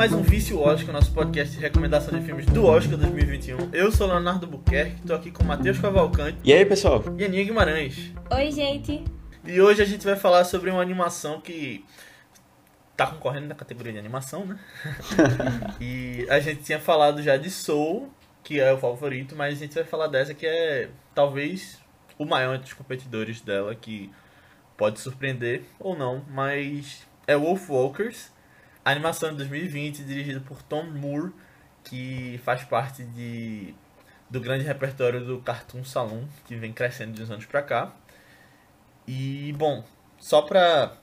mais um Vício Oscar, nosso podcast de recomendação de filmes do Oscar 2021. Eu sou Leonardo Buquerque, tô aqui com Matheus Cavalcante E aí, pessoal? e Aninha Guimarães. Oi, gente. E hoje a gente vai falar sobre uma animação que tá concorrendo na categoria de animação, né? e a gente tinha falado já de Soul, que é o favorito, mas a gente vai falar dessa que é talvez o maior entre os competidores dela, que pode surpreender ou não, mas é Wolf Walkers, animação de 2020, dirigida por Tom Moore, que faz parte de, do grande repertório do Cartoon Saloon, que vem crescendo de uns anos pra cá. E, bom, só pra.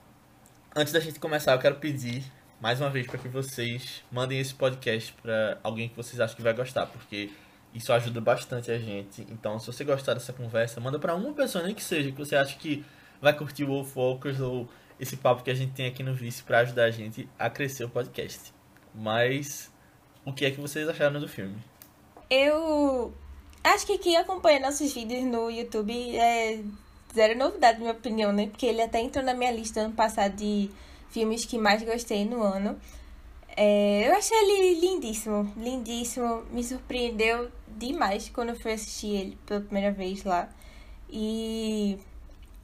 Antes da gente começar, eu quero pedir mais uma vez para que vocês mandem esse podcast para alguém que vocês acham que vai gostar, porque isso ajuda bastante a gente. Então, se você gostar dessa conversa, manda para uma pessoa, nem que seja, que você acha que vai curtir o Wolf Walkers ou esse papo que a gente tem aqui no Vice para ajudar a gente a crescer o podcast. Mas, o que é que vocês acharam do filme? Eu acho que quem acompanha nossos vídeos no YouTube é zero novidade, na minha opinião, né? Porque ele até entrou na minha lista ano passado de filmes que mais gostei no ano. É, eu achei ele lindíssimo, lindíssimo. Me surpreendeu demais quando eu fui assistir ele pela primeira vez lá. E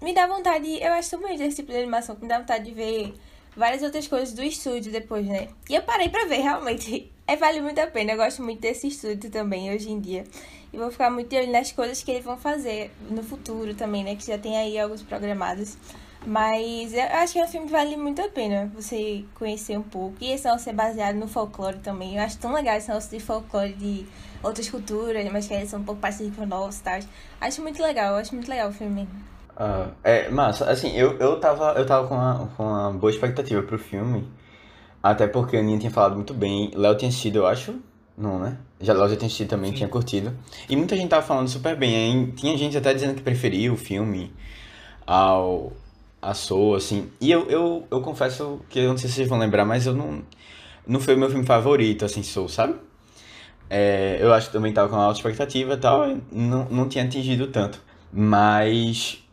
me dá vontade, eu acho tão bonito esse tipo de animação que me dá vontade de ver várias outras coisas do estúdio depois, né? E eu parei pra ver, realmente. É, vale muito a pena. Eu gosto muito desse estúdio também, hoje em dia. E vou ficar muito de olho nas coisas que eles vão fazer no futuro também, né? Que já tem aí alguns programados. Mas eu acho que é um filme que vale muito a pena você conhecer um pouco. E esse nosso é baseado no folclore também. Eu acho tão legal esse nosso de folclore de outras culturas, mas que eles são um pouco parecidos com o nosso e tal. Acho muito legal, acho muito legal o filme. Ah, é, massa, assim, eu, eu tava, eu tava com, uma, com uma boa expectativa pro filme, até porque a Aninha tinha falado muito bem, Léo tinha assistido, eu acho, não, né? Já Léo já tinha assistido também, Sim. tinha curtido, e muita gente tava falando super bem, hein? tinha gente até dizendo que preferia o filme ao, a Soul, assim, e eu, eu, eu confesso que, eu não sei se vocês vão lembrar, mas eu não, não foi o meu filme favorito, assim, Soul, sabe? É, eu acho que também tava com uma alta expectativa e tal, e não, não tinha atingido tanto, mas...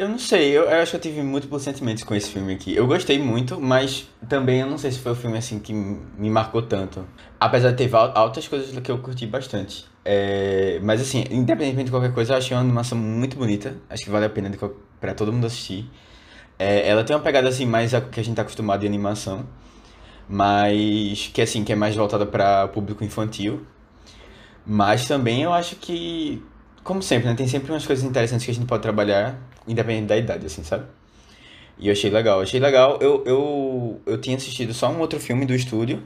Eu não sei, eu, eu acho que eu tive múltiplos sentimentos com esse filme aqui. Eu gostei muito, mas também eu não sei se foi o filme assim que me marcou tanto. Apesar de ter altas coisas que eu curti bastante. É, mas assim, independentemente de qualquer coisa, eu achei uma animação muito bonita. Acho que vale a pena pra todo mundo assistir. É, ela tem uma pegada assim mais a que a gente tá acostumado em animação, mas que assim, que é mais voltada para público infantil. Mas também eu acho que, como sempre, né, tem sempre umas coisas interessantes que a gente pode trabalhar, independente da idade, assim, sabe? E eu achei legal, achei legal. Eu, eu, eu tinha assistido só um outro filme do estúdio,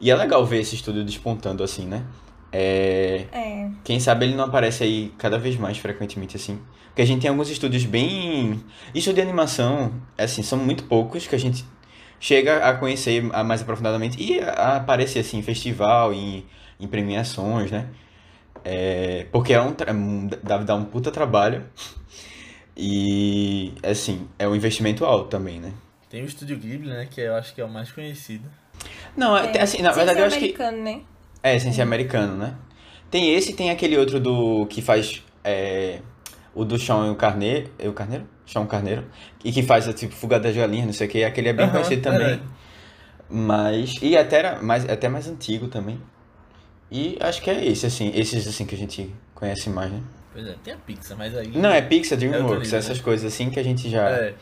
e é legal ver esse estúdio despontando assim, né? É, É. quem sabe ele não aparece aí cada vez mais frequentemente assim. Porque a gente tem alguns estúdios bem. Estúdio de animação, assim, são muito poucos que a gente chega a conhecer mais aprofundadamente e a a aparecer assim em festival, em, em premiações, né? É, porque é um, um- deve dar um puta trabalho. E assim, é um investimento alto também, né? Tem o Estúdio Ghibli, né? Que eu acho que é o mais conhecido. Não, é, é. assim, na verdade eu acho que. americano, né? É, sem ser americano, né? Tem esse e tem aquele outro do que faz é, o do Chão e o Carneiro, é o Carneiro? Chão Carneiro, e que faz tipo Fuga das Galinhas, não sei o que, aquele é bem Aham, conhecido também. Mas e até era mais até mais antigo também. E acho que é esse assim, esses assim que a gente conhece mais, né? Pois é, tem a Pixar, mas aí. Não, é Pixar, DreamWorks, nível, essas né? coisas assim que a gente já É.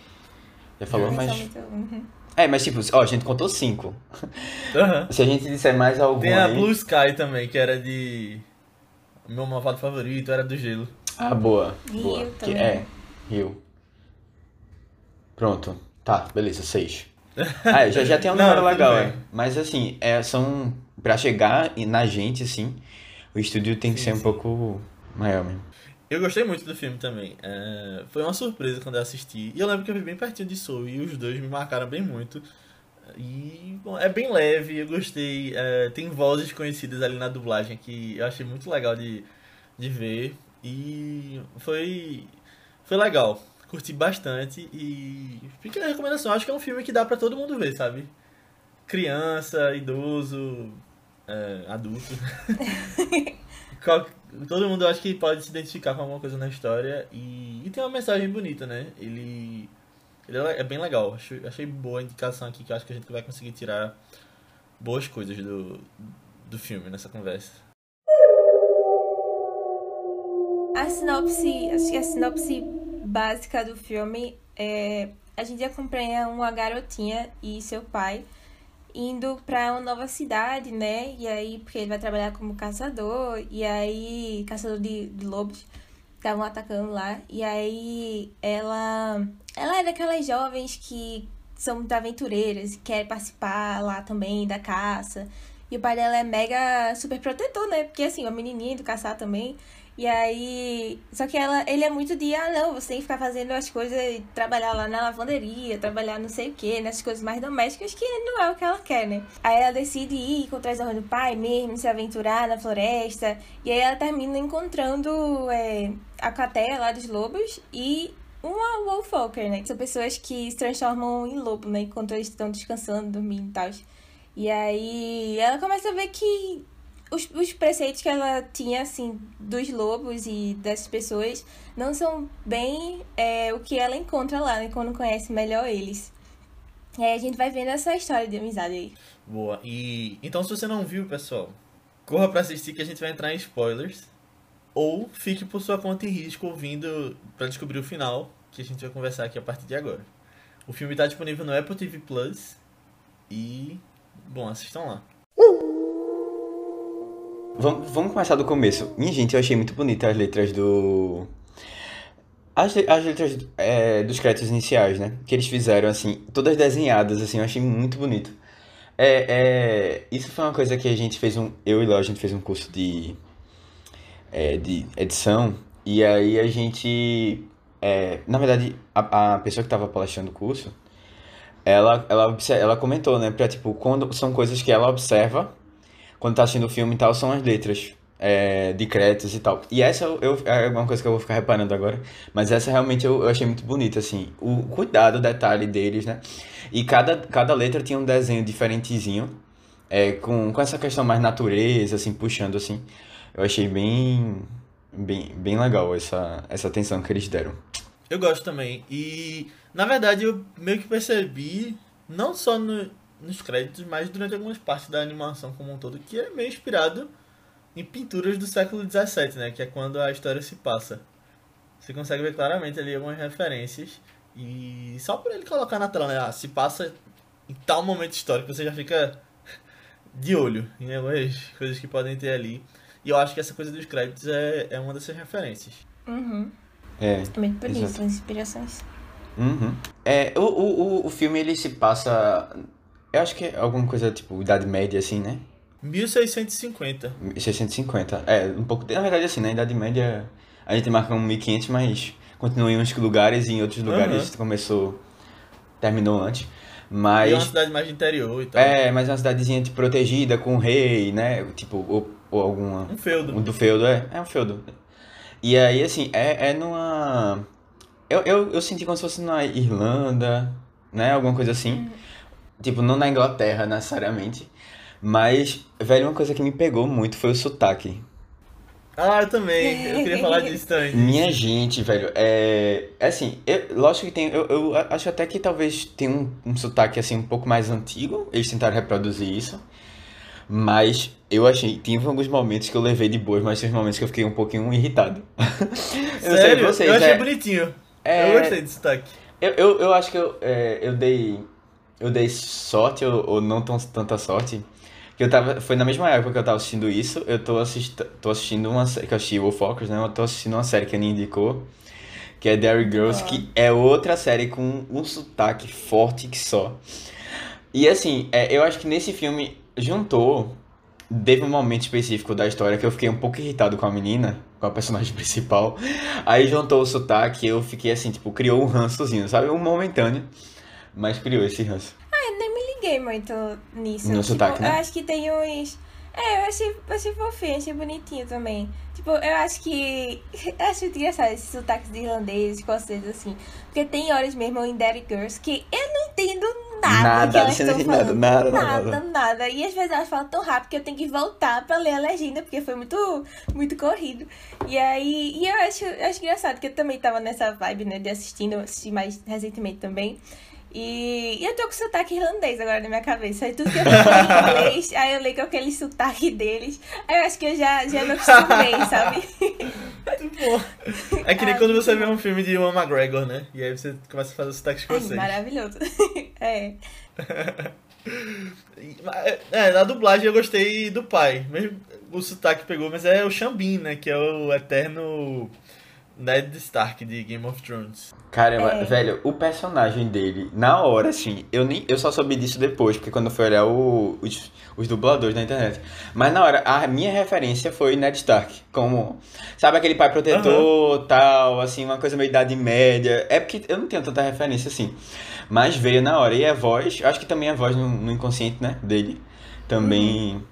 já falou, mas muito- uhum. é, mas tipo, ó, a gente contou cinco. Aham. Se a gente disser mais algum Tem a aí, Blue Sky também, que era de. Meu malvado favorito era do gelo. Ah, boa. Rio boa. Que também. é, Rio. Pronto. Tá, beleza, seis. Ah, já, já tem um número legal, é. Mas assim, é, são. Pra chegar e- na gente, assim, o estúdio tem que Sim, ser um sim. pouco maior mesmo. Eu gostei muito do filme também. É, foi uma surpresa quando eu assisti. E eu lembro que eu vi bem pertinho de Soul e os dois me marcaram bem muito. E bom, é bem leve, eu gostei. É, tem vozes conhecidas ali na dublagem que eu achei muito legal de, de ver. E foi, foi legal. Curti bastante e fica a recomendação. Acho que é um filme que dá pra todo mundo ver, sabe? Criança, idoso, é, adulto. Todo mundo acho que pode se identificar com alguma coisa na história e, e tem uma mensagem bonita, né? Ele, ele é é bem legal. Acho, achei boa a indicação aqui que eu acho que a gente vai conseguir tirar boas coisas do, do filme nessa conversa. A sinopse, acho que a sinopse básica do filme é a gente acompanha uma garotinha e seu pai indo para uma nova cidade, né? E aí, porque ele vai trabalhar como caçador, e aí, caçador de, de lobos, estavam atacando lá. E aí, ela, ela é daquelas jovens que são muito aventureiras e quer participar lá também da caça. E o pai dela é mega super protetor, né? Porque assim, uma menininha do caçar também. E aí. Só que ela, ele é muito de, ah, não, você tem que ficar fazendo as coisas, trabalhar lá na lavanderia, trabalhar não sei o que, nessas coisas mais domésticas, que não é o que ela quer, né? Aí ela decide ir contra as ordens do pai mesmo, se aventurar na floresta. E aí ela termina encontrando é, a cateia lá dos lobos e uma Wolfwalker, né? São pessoas que se transformam em lobo, né? Enquanto eles estão descansando, dormindo e tal. E aí ela começa a ver que os, os preceitos que ela tinha, assim, dos lobos e dessas pessoas não são bem é, o que ela encontra lá, né? Quando conhece melhor eles. E aí a gente vai vendo essa história de amizade aí. Boa. E então se você não viu, pessoal, corra para assistir que a gente vai entrar em spoilers. Ou fique por sua conta e risco ouvindo para descobrir o final, que a gente vai conversar aqui a partir de agora. O filme está disponível no Apple TV Plus e bom, assistam lá. Vamos, vamos começar do começo. Minha gente, eu achei muito bonita as letras do. As, as letras é, dos créditos iniciais, né? Que eles fizeram, assim, todas desenhadas, assim, eu achei muito bonito. É, é, isso foi uma coisa que a gente fez um. Eu e Léo, a gente fez um curso de, é, de edição. E aí a gente. É, na verdade, a, a pessoa que estava palestrando o curso, ela, ela, ela comentou, né? Pra, tipo, quando são coisas que ela observa quando tá assistindo o filme e tal, são as letras é, de créditos e tal. E essa eu, é uma coisa que eu vou ficar reparando agora. Mas essa realmente eu, eu achei muito bonita, assim. O cuidado, o detalhe deles, né? E cada, cada letra tinha um desenho diferentezinho. É, com, com essa questão mais natureza, assim, puxando, assim. Eu achei bem, bem, bem legal essa, essa atenção que eles deram. Eu gosto também. E, na verdade, eu meio que percebi, não só no, nos créditos, mas durante algumas partes da animação como um todo, que é meio inspirado em pinturas do século XVII, né? Que é quando a história se passa. Você consegue ver claramente ali algumas referências. E só por ele colocar na tela, né? Ah, se passa em tal momento histórico, você já fica de olho em algumas coisas que podem ter ali. E eu acho que essa coisa dos créditos é, é uma dessas referências. Uhum. É. Também por isso, as inspirações. Uhum. É, o, o, o filme ele se passa eu acho que é alguma coisa tipo Idade Média, assim, né? 1650. 1650. É, um pouco. Na verdade, assim, na Idade Média a gente marca um 1500, mas continua em uns lugares e em outros lugares uhum. começou. terminou antes. Mas. E é uma cidade mais interior e tal. É, mas é uma cidadezinha tipo, protegida com o rei, né? Tipo, ou, ou alguma. Um feudo. Um do feudo, é. É um feudo. E aí, assim, é, é numa. Eu, eu, eu senti como se fosse na Irlanda, né? Alguma coisa assim. Tipo, não na Inglaterra necessariamente. Mas, velho, uma coisa que me pegou muito foi o sotaque. Ah, eu também. Eu queria falar disso também. Minha gente, velho, é. É assim, eu, lógico que tem. Eu, eu acho até que talvez tenha um, um sotaque assim um pouco mais antigo. Eles tentaram reproduzir isso. Mas eu achei. Tive alguns momentos que eu levei de boas, mas tem momentos que eu fiquei um pouquinho irritado. eu Sério? Sei, vocês, eu achei é... bonitinho. É... Eu gostei do sotaque. Eu, eu, eu acho que eu, é, eu dei eu dei sorte ou, ou não tão, tanta sorte. Que eu tava. Foi na mesma época que eu tava assistindo isso. Eu tô, assist, tô assistindo uma série. Que eu assisti o Focus, né? Eu tô assistindo uma série que a Aninha indicou. Que é Dairy Girls, ah. que é outra série com um sotaque forte que só. E assim, é, eu acho que nesse filme juntou. Teve um momento específico da história que eu fiquei um pouco irritado com a menina, com a personagem principal. Aí juntou o sotaque e eu fiquei assim, tipo, criou um rançozinho, sabe? Um momentâneo. Mas criou esse ranço. Ah, eu nem me liguei muito nisso. No tipo, sotaque, né? Eu acho que tem uns... É, eu achei, achei fofinho, achei bonitinho também. Tipo, eu acho que. Eu acho muito engraçado esses sotaques de irlandês, escoceses, assim. Porque tem horas mesmo em Daddy Girls que eu não entendo nada, nada que elas estão falando. Nada, nada, nada, nada. E às vezes elas falam tão rápido que eu tenho que voltar pra ler a legenda, porque foi muito, muito corrido. E aí. E eu acho, eu acho engraçado, que eu também tava nessa vibe, né, de assistindo, assisti mais recentemente também. E, e eu tô com sotaque irlandês agora na minha cabeça. Aí tudo que eu falo em inglês, aí eu leio com aquele sotaque deles. Aí eu acho que eu já, já me acostumei, sabe? Muito bom. É que nem Ai, quando você vê um filme de Ian McGregor, né? E aí você começa a fazer o sotaque Ai, escocês. maravilhoso. É. É, na dublagem eu gostei do pai. Mesmo o sotaque pegou, mas é o Xambin, né? Que é o eterno Ned Stark de Game of Thrones. Caramba, É. velho, o personagem dele, na hora, assim, eu nem eu só soube disso depois, porque quando eu fui olhar o- os, os dubladores na internet. Mas na hora, a minha referência foi Ned Stark, como, sabe, aquele pai protetor, tal, assim, uma coisa meio idade média. É porque eu não tenho tanta referência assim. Mas veio na hora. E a voz, acho que também a voz no, no inconsciente, né, dele, também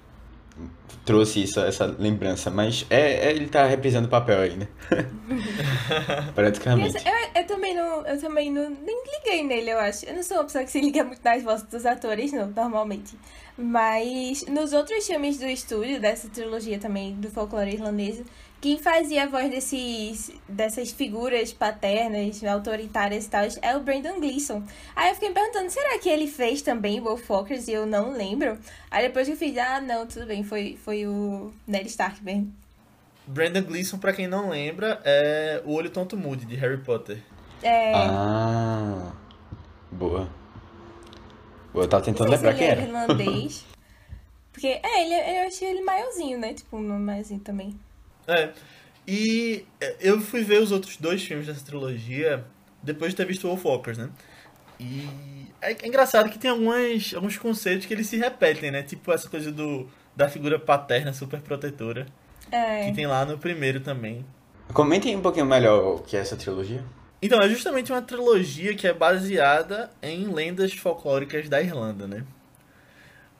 trouxe isso, essa lembrança. Mas é, é- ele tá reprisando o papel aí, né? Praticamente. Eu, eu também não. Eu também não. Nem liguei nele, eu acho. Eu não sou uma pessoa que se liga muito nas vozes dos atores, não, normalmente. Mas nos outros filmes do estúdio, dessa trilogia também, do folclore irlandês, quem fazia a voz desses, dessas figuras paternas, autoritárias e tal, é o Brandon Gleeson. Aí eu fiquei perguntando, será que ele fez também Wolfwalkers e eu não lembro? Aí depois que eu fiz, ah, não, tudo bem, foi, foi o Ned Stark mesmo. Brandon Gleeson, pra quem não lembra, é o Olho Tonto Moody de Harry Potter. É, Ah, boa. Boa, eu tava tentando lembrar se quem ele era. é irlandês. Porque, é, ele, eu achei ele maiorzinho, né? Tipo, um nome maiorzinho também. É. E é, eu fui ver os outros dois filmes dessa trilogia depois de ter visto Wolfwalkers, né? E é, é engraçado que tem algumas, alguns conceitos que eles se repetem, né? Tipo essa coisa do, da figura paterna super protetora, É. que tem lá no primeiro também. Comentem um pouquinho melhor o que é essa trilogia. Então, é justamente uma trilogia que é baseada em lendas folclóricas da Irlanda, né?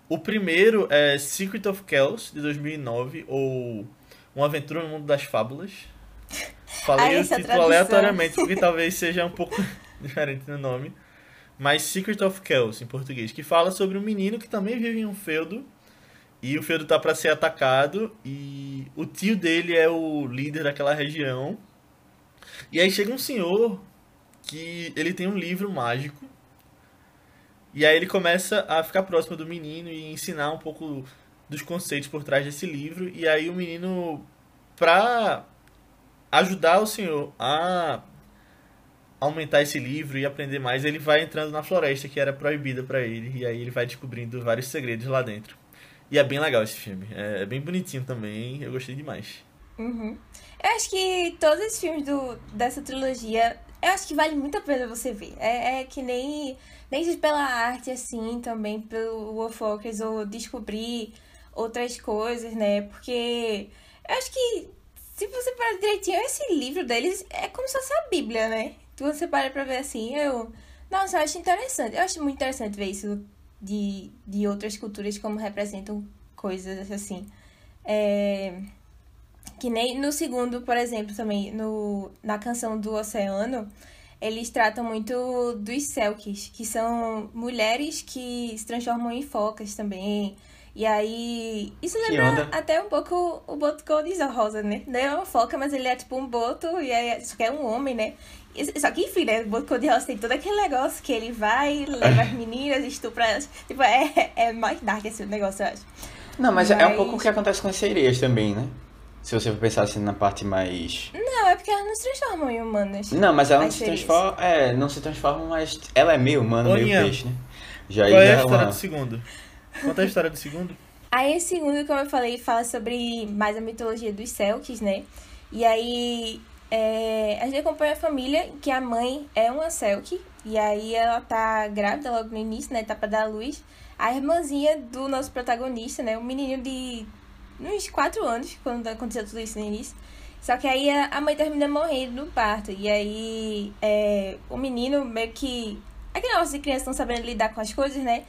O primeiro é Secret of Kells, de 2009, ou Uma Aventura no Mundo das Fábulas. Falei o essa título tradução. aleatoriamente, porque talvez seja um pouco diferente no nome. Mas Secret of Kells, em português, que fala sobre um menino que também vive em um feudo. E o feudo tá para ser atacado. E o tio dele é o líder daquela região. E aí chega um senhor que ele tem um livro mágico. E aí ele começa a ficar próximo do menino e ensinar um pouco dos conceitos por trás desse livro. E aí o menino, pra ajudar o senhor a aumentar esse livro e aprender mais, ele vai entrando na floresta que era proibida pra ele. E aí ele vai descobrindo vários segredos lá dentro. E é bem legal esse filme. É bem bonitinho também. Eu gostei demais. Uhum. Eu acho que todos os filmes do, dessa trilogia, eu acho que vale muito a pena você ver. É, é que nem, nem pela arte, assim, também pelo Wolfwalkers, ou descobrir outras coisas, né? Porque eu acho que, se você parar direitinho, esse livro deles é como se fosse a Bíblia, né? Se você para pra ver assim, eu... Nossa, eu acho interessante. Eu acho muito interessante ver isso de, de outras culturas, como representam coisas assim. É... Que nem no segundo, por exemplo, também, no, na canção do Oceano, eles tratam muito dos Selkies, que são mulheres que se transformam em focas também. E aí. Isso lembra até um pouco o boto cor-de-rosa, né? Não é uma foca, mas ele é tipo um boto, e aí, só que é um homem, né? Só que, enfim, né? O boto cor-de-rosa tem todo aquele negócio que ele vai, leva as meninas, estupra elas. Tipo, é, é mais dark esse negócio, eu acho. Não, mas, é um Mas- pouco o que acontece com as sereias também, né? Se você for pensar assim na parte mais. Não, é porque elas não se transformam em humanas. Não, mas ela não se transforma. É, não se transforma, mas ela é meio humana, meio peixe, né? Já aí Qual é a história uma- do segundo? Conta a história do segundo. Aí, esse segundo, como eu falei, fala sobre mais a mitologia dos Selkies, né? E aí, é, a gente acompanha a família, que a mãe é uma Selkie, e aí ela tá grávida logo no início, né? Tá pra dar luz. A irmãzinha do nosso protagonista, né? Um menino de uns 4 anos, quando aconteceu tudo isso no início. Só que aí a a mãe termina morrendo no parto. E aí é, o menino meio que. Aquele negócio de criança não sabendo lidar com as coisas, né?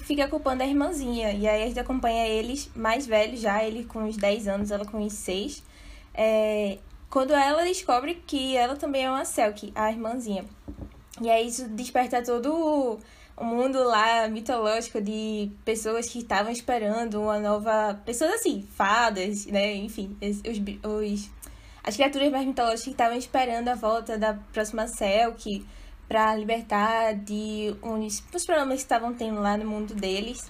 Fica culpando a irmãzinha. E aí a gente acompanha eles mais velhos já, ele com uns 10 anos, ela com uns 6. É, quando ela descobre que ela também é uma Selkie, a irmãzinha. E aí isso desperta todo o- mundo lá mitológico de pessoas que estavam esperando uma nova. Pessoas assim, fadas, né? Enfim, os, os, as criaturas mais mitológicas que estavam esperando a volta da próxima Selkie para libertar de uns os problemas que estavam tendo lá no mundo deles.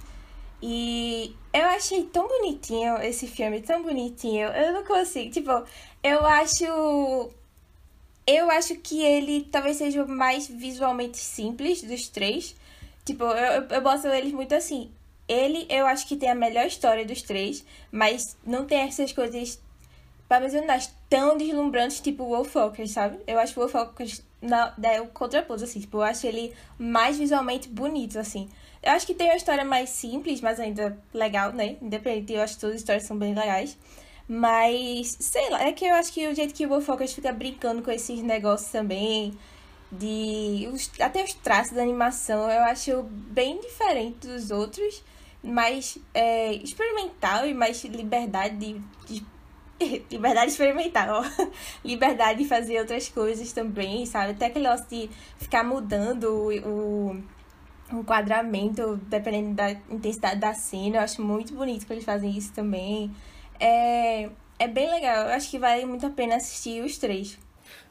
E eu achei tão bonitinho esse filme, tão bonitinho. Eu não consigo, tipo, eu acho eu acho que ele talvez seja o mais visualmente simples dos três. Tipo, eu, eu boto eles muito assim. Ele, eu acho que tem a melhor história dos três, mas não tem essas coisas, mencionar, tão deslumbrantes, tipo Wolfwalkers, sabe? Eu acho Wolfwalkers na, é o contraposto, assim. Tipo, eu acho ele mais visualmente bonito, assim. Eu acho que tem uma história mais simples, mas ainda legal, né? Independente, eu acho que todas as histórias são bem legais. Mas, sei lá, é que eu acho que o jeito que o Wolfwalkers fica brincando com esses negócios também, de. Os, até os traços da animação, eu acho bem diferente dos outros, mais é, experimental e mais liberdade de, de liberdade experimental, liberdade de fazer outras coisas também, sabe? Até aquele negócio de ficar mudando o, o enquadramento, dependendo da intensidade da cena. Eu acho muito bonito que eles fazem isso também. É, é bem legal. Eu acho que vale muito a pena assistir os três.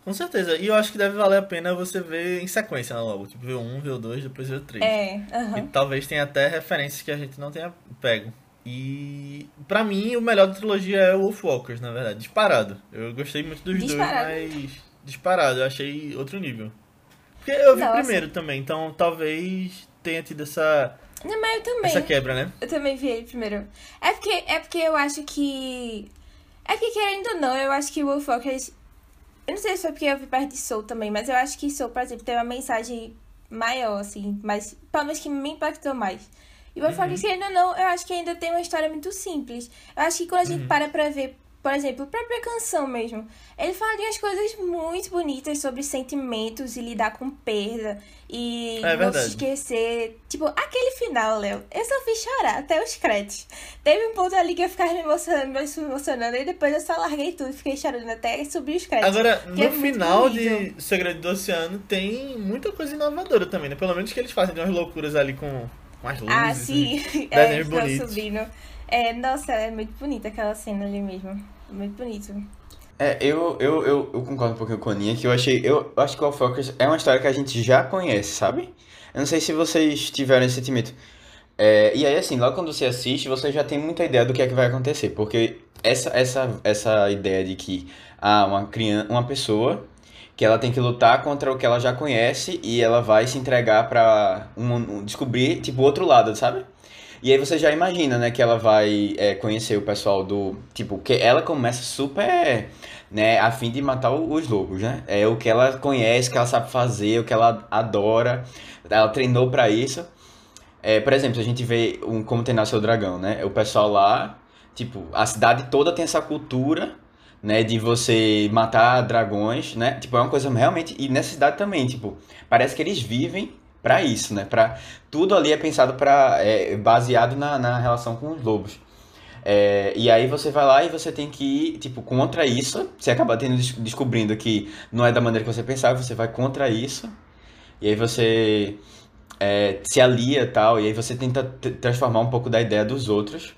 Com certeza. E eu acho que deve valer a pena você ver em sequência né, logo. Tipo, ver o 1, ver o 2, depois ver o 3. É, uhum. E talvez tenha até referências que a gente não tenha pego. E para mim o melhor da trilogia é o Wolfwalkers, na verdade. Disparado. Eu gostei muito dos disparado. dois, mas disparado, eu achei outro nível. Porque eu vi Não, primeiro assim- também, então talvez tenha tido essa, Não, mas eu também. essa quebra, né? Eu também vi ele primeiro. É porque, é porque eu acho que. É porque, querendo ou não, eu acho que o Wolfwalkers. Eu não sei se foi porque eu vi perto de Soul também, mas eu acho que Soul, por exemplo, tem uma mensagem maior, assim, mas pelo menos que me impactou mais. E o Wolfwalkers, querendo ou não, eu acho que ainda tem uma história muito simples. Eu acho que quando a gente para pra ver, por exemplo, a própria canção mesmo, ele fala de umas coisas muito bonitas sobre sentimentos e lidar com perda e É não se esquecer. Tipo, aquele final, Léo, eu só fiz chorar até os créditos. Teve um ponto ali que eu ficava me emocionando, me emocionando, e depois eu só larguei tudo, fiquei chorando até subir os créditos. Agora, é no muito final de Segredo do Oceano tem muita coisa inovadora também, né? Pelo menos que eles fazem de umas loucuras ali com, com as luzes. Ah, sim. É, desenhos estão subindo. É, nossa, é muito bonita aquela cena ali mesmo. Muito bonito. É, eu, eu, eu, eu concordo um pouquinho com a Aninha, que eu achei. Eu acho que o Wolfwalkers é uma história que a gente já conhece, sabe? Eu não sei se vocês tiveram esse sentimento. É, e aí, assim, logo quando você assiste, você já tem muita ideia do que é que vai acontecer. Porque essa, essa, essa ideia de que ah, uma criança, uma pessoa que ela tem que lutar contra o que ela já conhece e ela vai se entregar pra um, um- descobrir, tipo, o outro lado, sabe? E aí você já imagina, né, que ela vai é, conhecer o pessoal do. Tipo, que ela começa super, né, a fim de matar os lobos, né? É o que ela conhece, o que ela sabe fazer, o que ela adora. Ela treinou pra isso. É, por exemplo, a gente vê um Como Treinar Seu Dragão, né? O pessoal lá, tipo, a cidade toda tem essa cultura, né, de você matar dragões, né? Tipo, é uma coisa realmente. E nessa cidade também, tipo, parece que eles vivem pra isso, né? Pra, tudo ali é pensado para é, baseado na, na relação com os lobos. É, e aí você vai lá e você tem que ir, tipo, contra isso. Você acaba tendo, des- descobrindo que não é da maneira que você pensava, você vai contra isso. E aí você é, se alia tal, e aí você tenta transformar um pouco da ideia dos outros,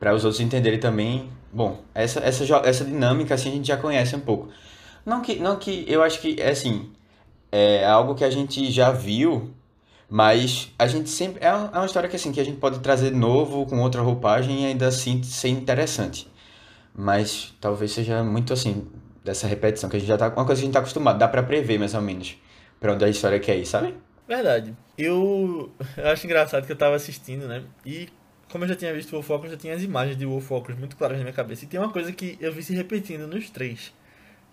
para os outros entenderem também. Bom, essa, essa, essa dinâmica assim a gente já conhece um pouco. Não que, não que eu acho que, é assim, é algo que a gente já viu, mas a gente sempre. É uma, é uma história que, assim, que a gente pode trazer de novo, com outra roupagem e ainda assim ser interessante. Mas talvez seja muito assim, dessa repetição, que a gente já tá. Uma coisa que a gente tá acostumado, dá pra prever mais ou menos pra onde a história quer ir, sabe? Verdade. Eu, eu acho engraçado que eu tava assistindo, né? E como eu já tinha visto o eu já tinha as imagens de Wolfwalkers muito claras na minha cabeça. E tem uma coisa que eu vi se repetindo nos três.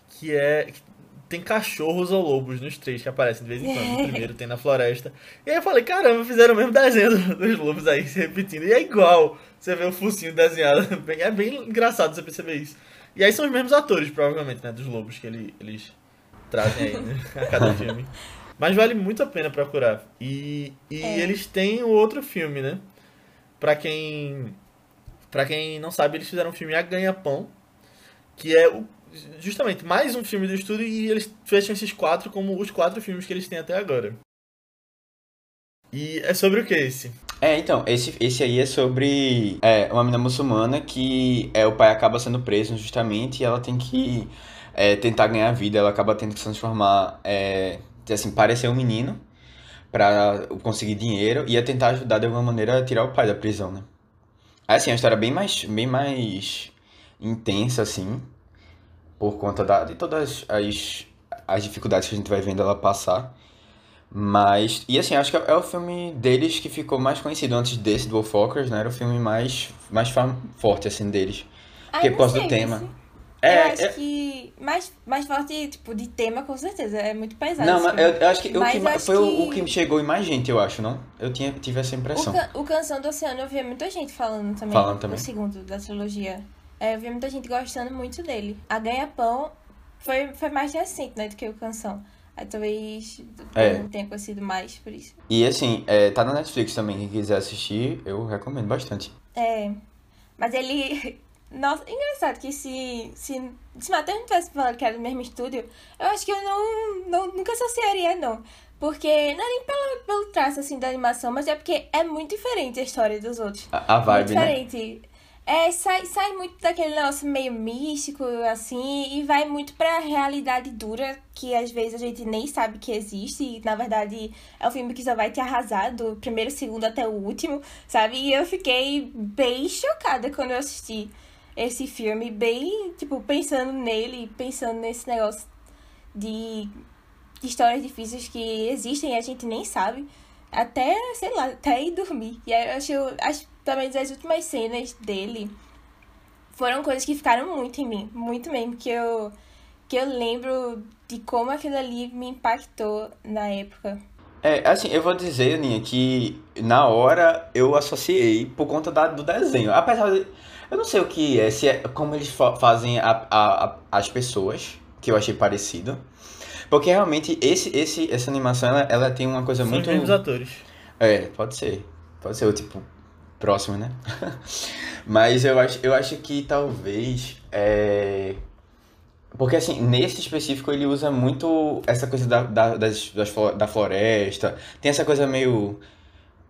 Que é... que Tem cachorros ou lobos nos três que aparecem de vez em quando. No primeiro tem na floresta. E aí eu falei, caramba, fizeram o mesmo desenho do- dos lobos aí se repetindo. E é igual. Você vê o focinho desenhado. É bem engraçado você perceber isso. E aí são os mesmos atores, provavelmente, né? Dos lobos que ele- eles trazem aí, né? A cada filme. Mas vale muito a pena procurar. E, e É. eles têm o outro filme, né? Pra quem. Pra quem não sabe, eles fizeram um filme A Ganha Pão. Que é o- justamente mais um filme do estúdio e eles fecham esses quatro como os quatro filmes que eles têm até agora. E é sobre o que esse? É, então, esse, esse aí é sobre é, uma menina muçulmana que é, o pai acaba sendo preso justamente e ela tem que é, tentar ganhar vida, ela acaba tendo que se transformar é, assim, parecer um menino para conseguir dinheiro e ia tentar ajudar de alguma maneira a tirar o pai da prisão, né? Aí, assim, a história é bem mais, bem mais intensa, assim, por conta da, de todas as, as dificuldades que a gente vai vendo ela passar. Mas, e assim, acho que é o filme deles que ficou mais conhecido antes desse, do Wolfwalkers, né? Era o filme mais, mais forte, assim, deles. Porque por causa do tema. Assim. É, eu acho é... que mais, mais forte, tipo, de tema, com certeza. É muito pesado. Não, mas eu, eu, acho que, o que acho foi que... O, o que chegou em mais gente, eu acho, não? Eu tinha, tive essa impressão. O, can, o Canção do Oceano, eu via muita gente falando também. Falando também. O segundo da trilogia. É, eu vi muita gente gostando muito dele. A Ganha-Pão foi, foi mais recente, né, do que o Canção. Aí talvez é. tenha conhecido mais por isso. E assim, é, tá na Netflix também. Quem quiser assistir, eu recomendo bastante. É. Mas ele. Nossa, engraçado que se, se, se Matheus não tivesse falado que era do mesmo estúdio, eu acho que eu não, não nunca associaria, não. Porque não é nem pelo, pelo traço assim da animação, mas é porque é muito diferente a história dos outros. A, a vibe, muito né? diferente. Né? É, sai, sai muito daquele negócio meio místico, assim, e vai muito pra realidade dura, que às vezes a gente nem sabe que existe, e na verdade é um filme que só vai te arrasar do primeiro segundo até o último, sabe? E eu fiquei bem chocada quando eu assisti esse filme, bem, tipo, pensando nele, pensando nesse negócio de histórias difíceis que existem e a gente nem sabe. Até, sei lá, até ir dormir. E aí eu acho, acho também as últimas cenas dele foram coisas que ficaram muito em mim, muito mesmo, que eu que eu lembro de como aquilo ali me impactou na época. É, assim, eu vou dizer, Aninha, que na hora eu associei por conta da, do desenho. Apesar de. Eu não sei o que é, se é como eles fazem a, a, a, as pessoas, que eu achei parecido. Porque realmente esse, esse, essa animação ela, ela tem uma coisa São muito. Os atores. É, pode ser. Pode ser o tipo próximo, né? Mas eu acho, eu acho que talvez. É... Porque assim, nesse específico ele usa muito essa coisa da, da, das, das, da floresta. Tem essa coisa meio.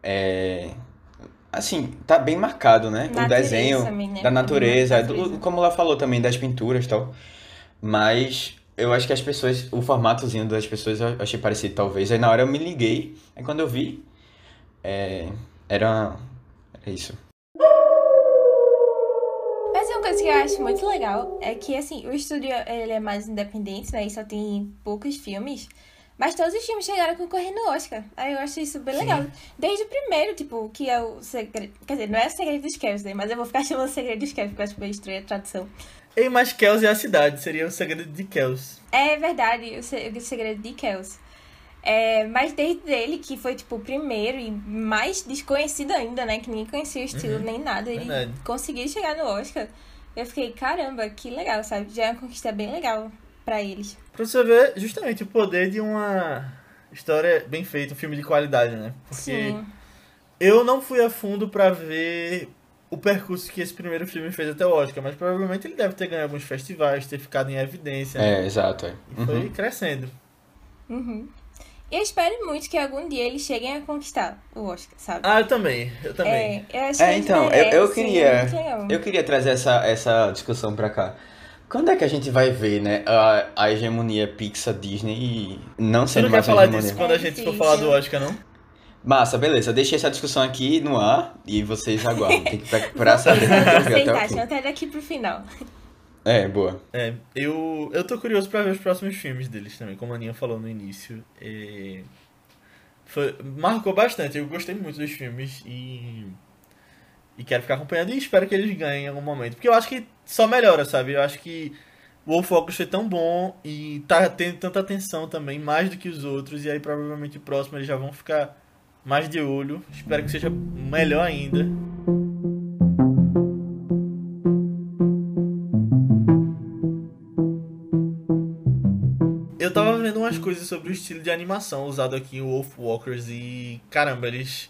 É... Assim, tá bem marcado, né? Natureza, o desenho também, né? da natureza, do, como ela falou também, das pinturas e tal. Mas eu acho que as pessoas, o formatozinho das pessoas eu achei parecido, talvez. Aí na hora eu me liguei, aí quando eu vi, é, era, era isso. Mas uma coisa que eu acho muito legal é que, assim, o estúdio ele é mais independente, né? E só tem poucos filmes. Mas todos os filmes chegaram a concorrer no Oscar. Aí eu acho isso bem Sim. legal. Desde o primeiro, tipo, que é o segredo. Quer dizer, não é o segredo dos Kevs, né? Mas eu vou ficar chamando segredo dos Kevs, porque eu acho bem estranha a tradução. Ei, mas Kels é a cidade, seria o segredo de Kels. É verdade, o segredo de Kels. É, mas desde ele, que foi, tipo, o primeiro e mais desconhecido ainda, né? Que ninguém conhecia o estilo uhum. nem nada. Ele verdade. conseguiu chegar no Oscar. Eu fiquei, caramba, que legal, sabe? Já é uma conquista bem legal para eles. Pra você ver justamente o poder de uma história bem feita, um filme de qualidade, né? Porque Sim. eu não fui a fundo para ver o percurso que esse primeiro filme fez até o Oscar, mas provavelmente ele deve ter ganho alguns festivais, ter ficado em evidência. É, né? exato. É. E foi uhum. crescendo. Uhum. E eu espero muito que algum dia eles cheguem a conquistar o Oscar, sabe? Ah, eu também. Eu também. É, eu acho é então, eu, eu queria. Eu queria trazer essa, essa discussão pra cá. Quando é que a gente vai ver, né, a, a hegemonia Pixar Disney e não sendo mais Você não quer falar disso quando a gente for falar do Oscar, não? Massa, beleza. Deixei essa discussão aqui no ar e vocês aguardam. Tem que procurar saber. Aceitar, até daqui pro final. É, boa. É, eu, eu tô curioso pra ver os próximos filmes deles também, como a Aninha falou no início. É, foi, marcou bastante, eu gostei muito dos filmes e. E quero ficar acompanhando e espero que eles ganhem em algum momento. Porque eu acho que só melhora, sabe? Eu acho que o Wolf Focus foi tão bom e tá tendo tanta atenção também, mais do que os outros, e aí provavelmente o próximo eles já vão ficar mais de olho. Espero que seja melhor ainda. Eu tava vendo umas coisas sobre o estilo de animação usado aqui em Wolf Walkers e caramba, eles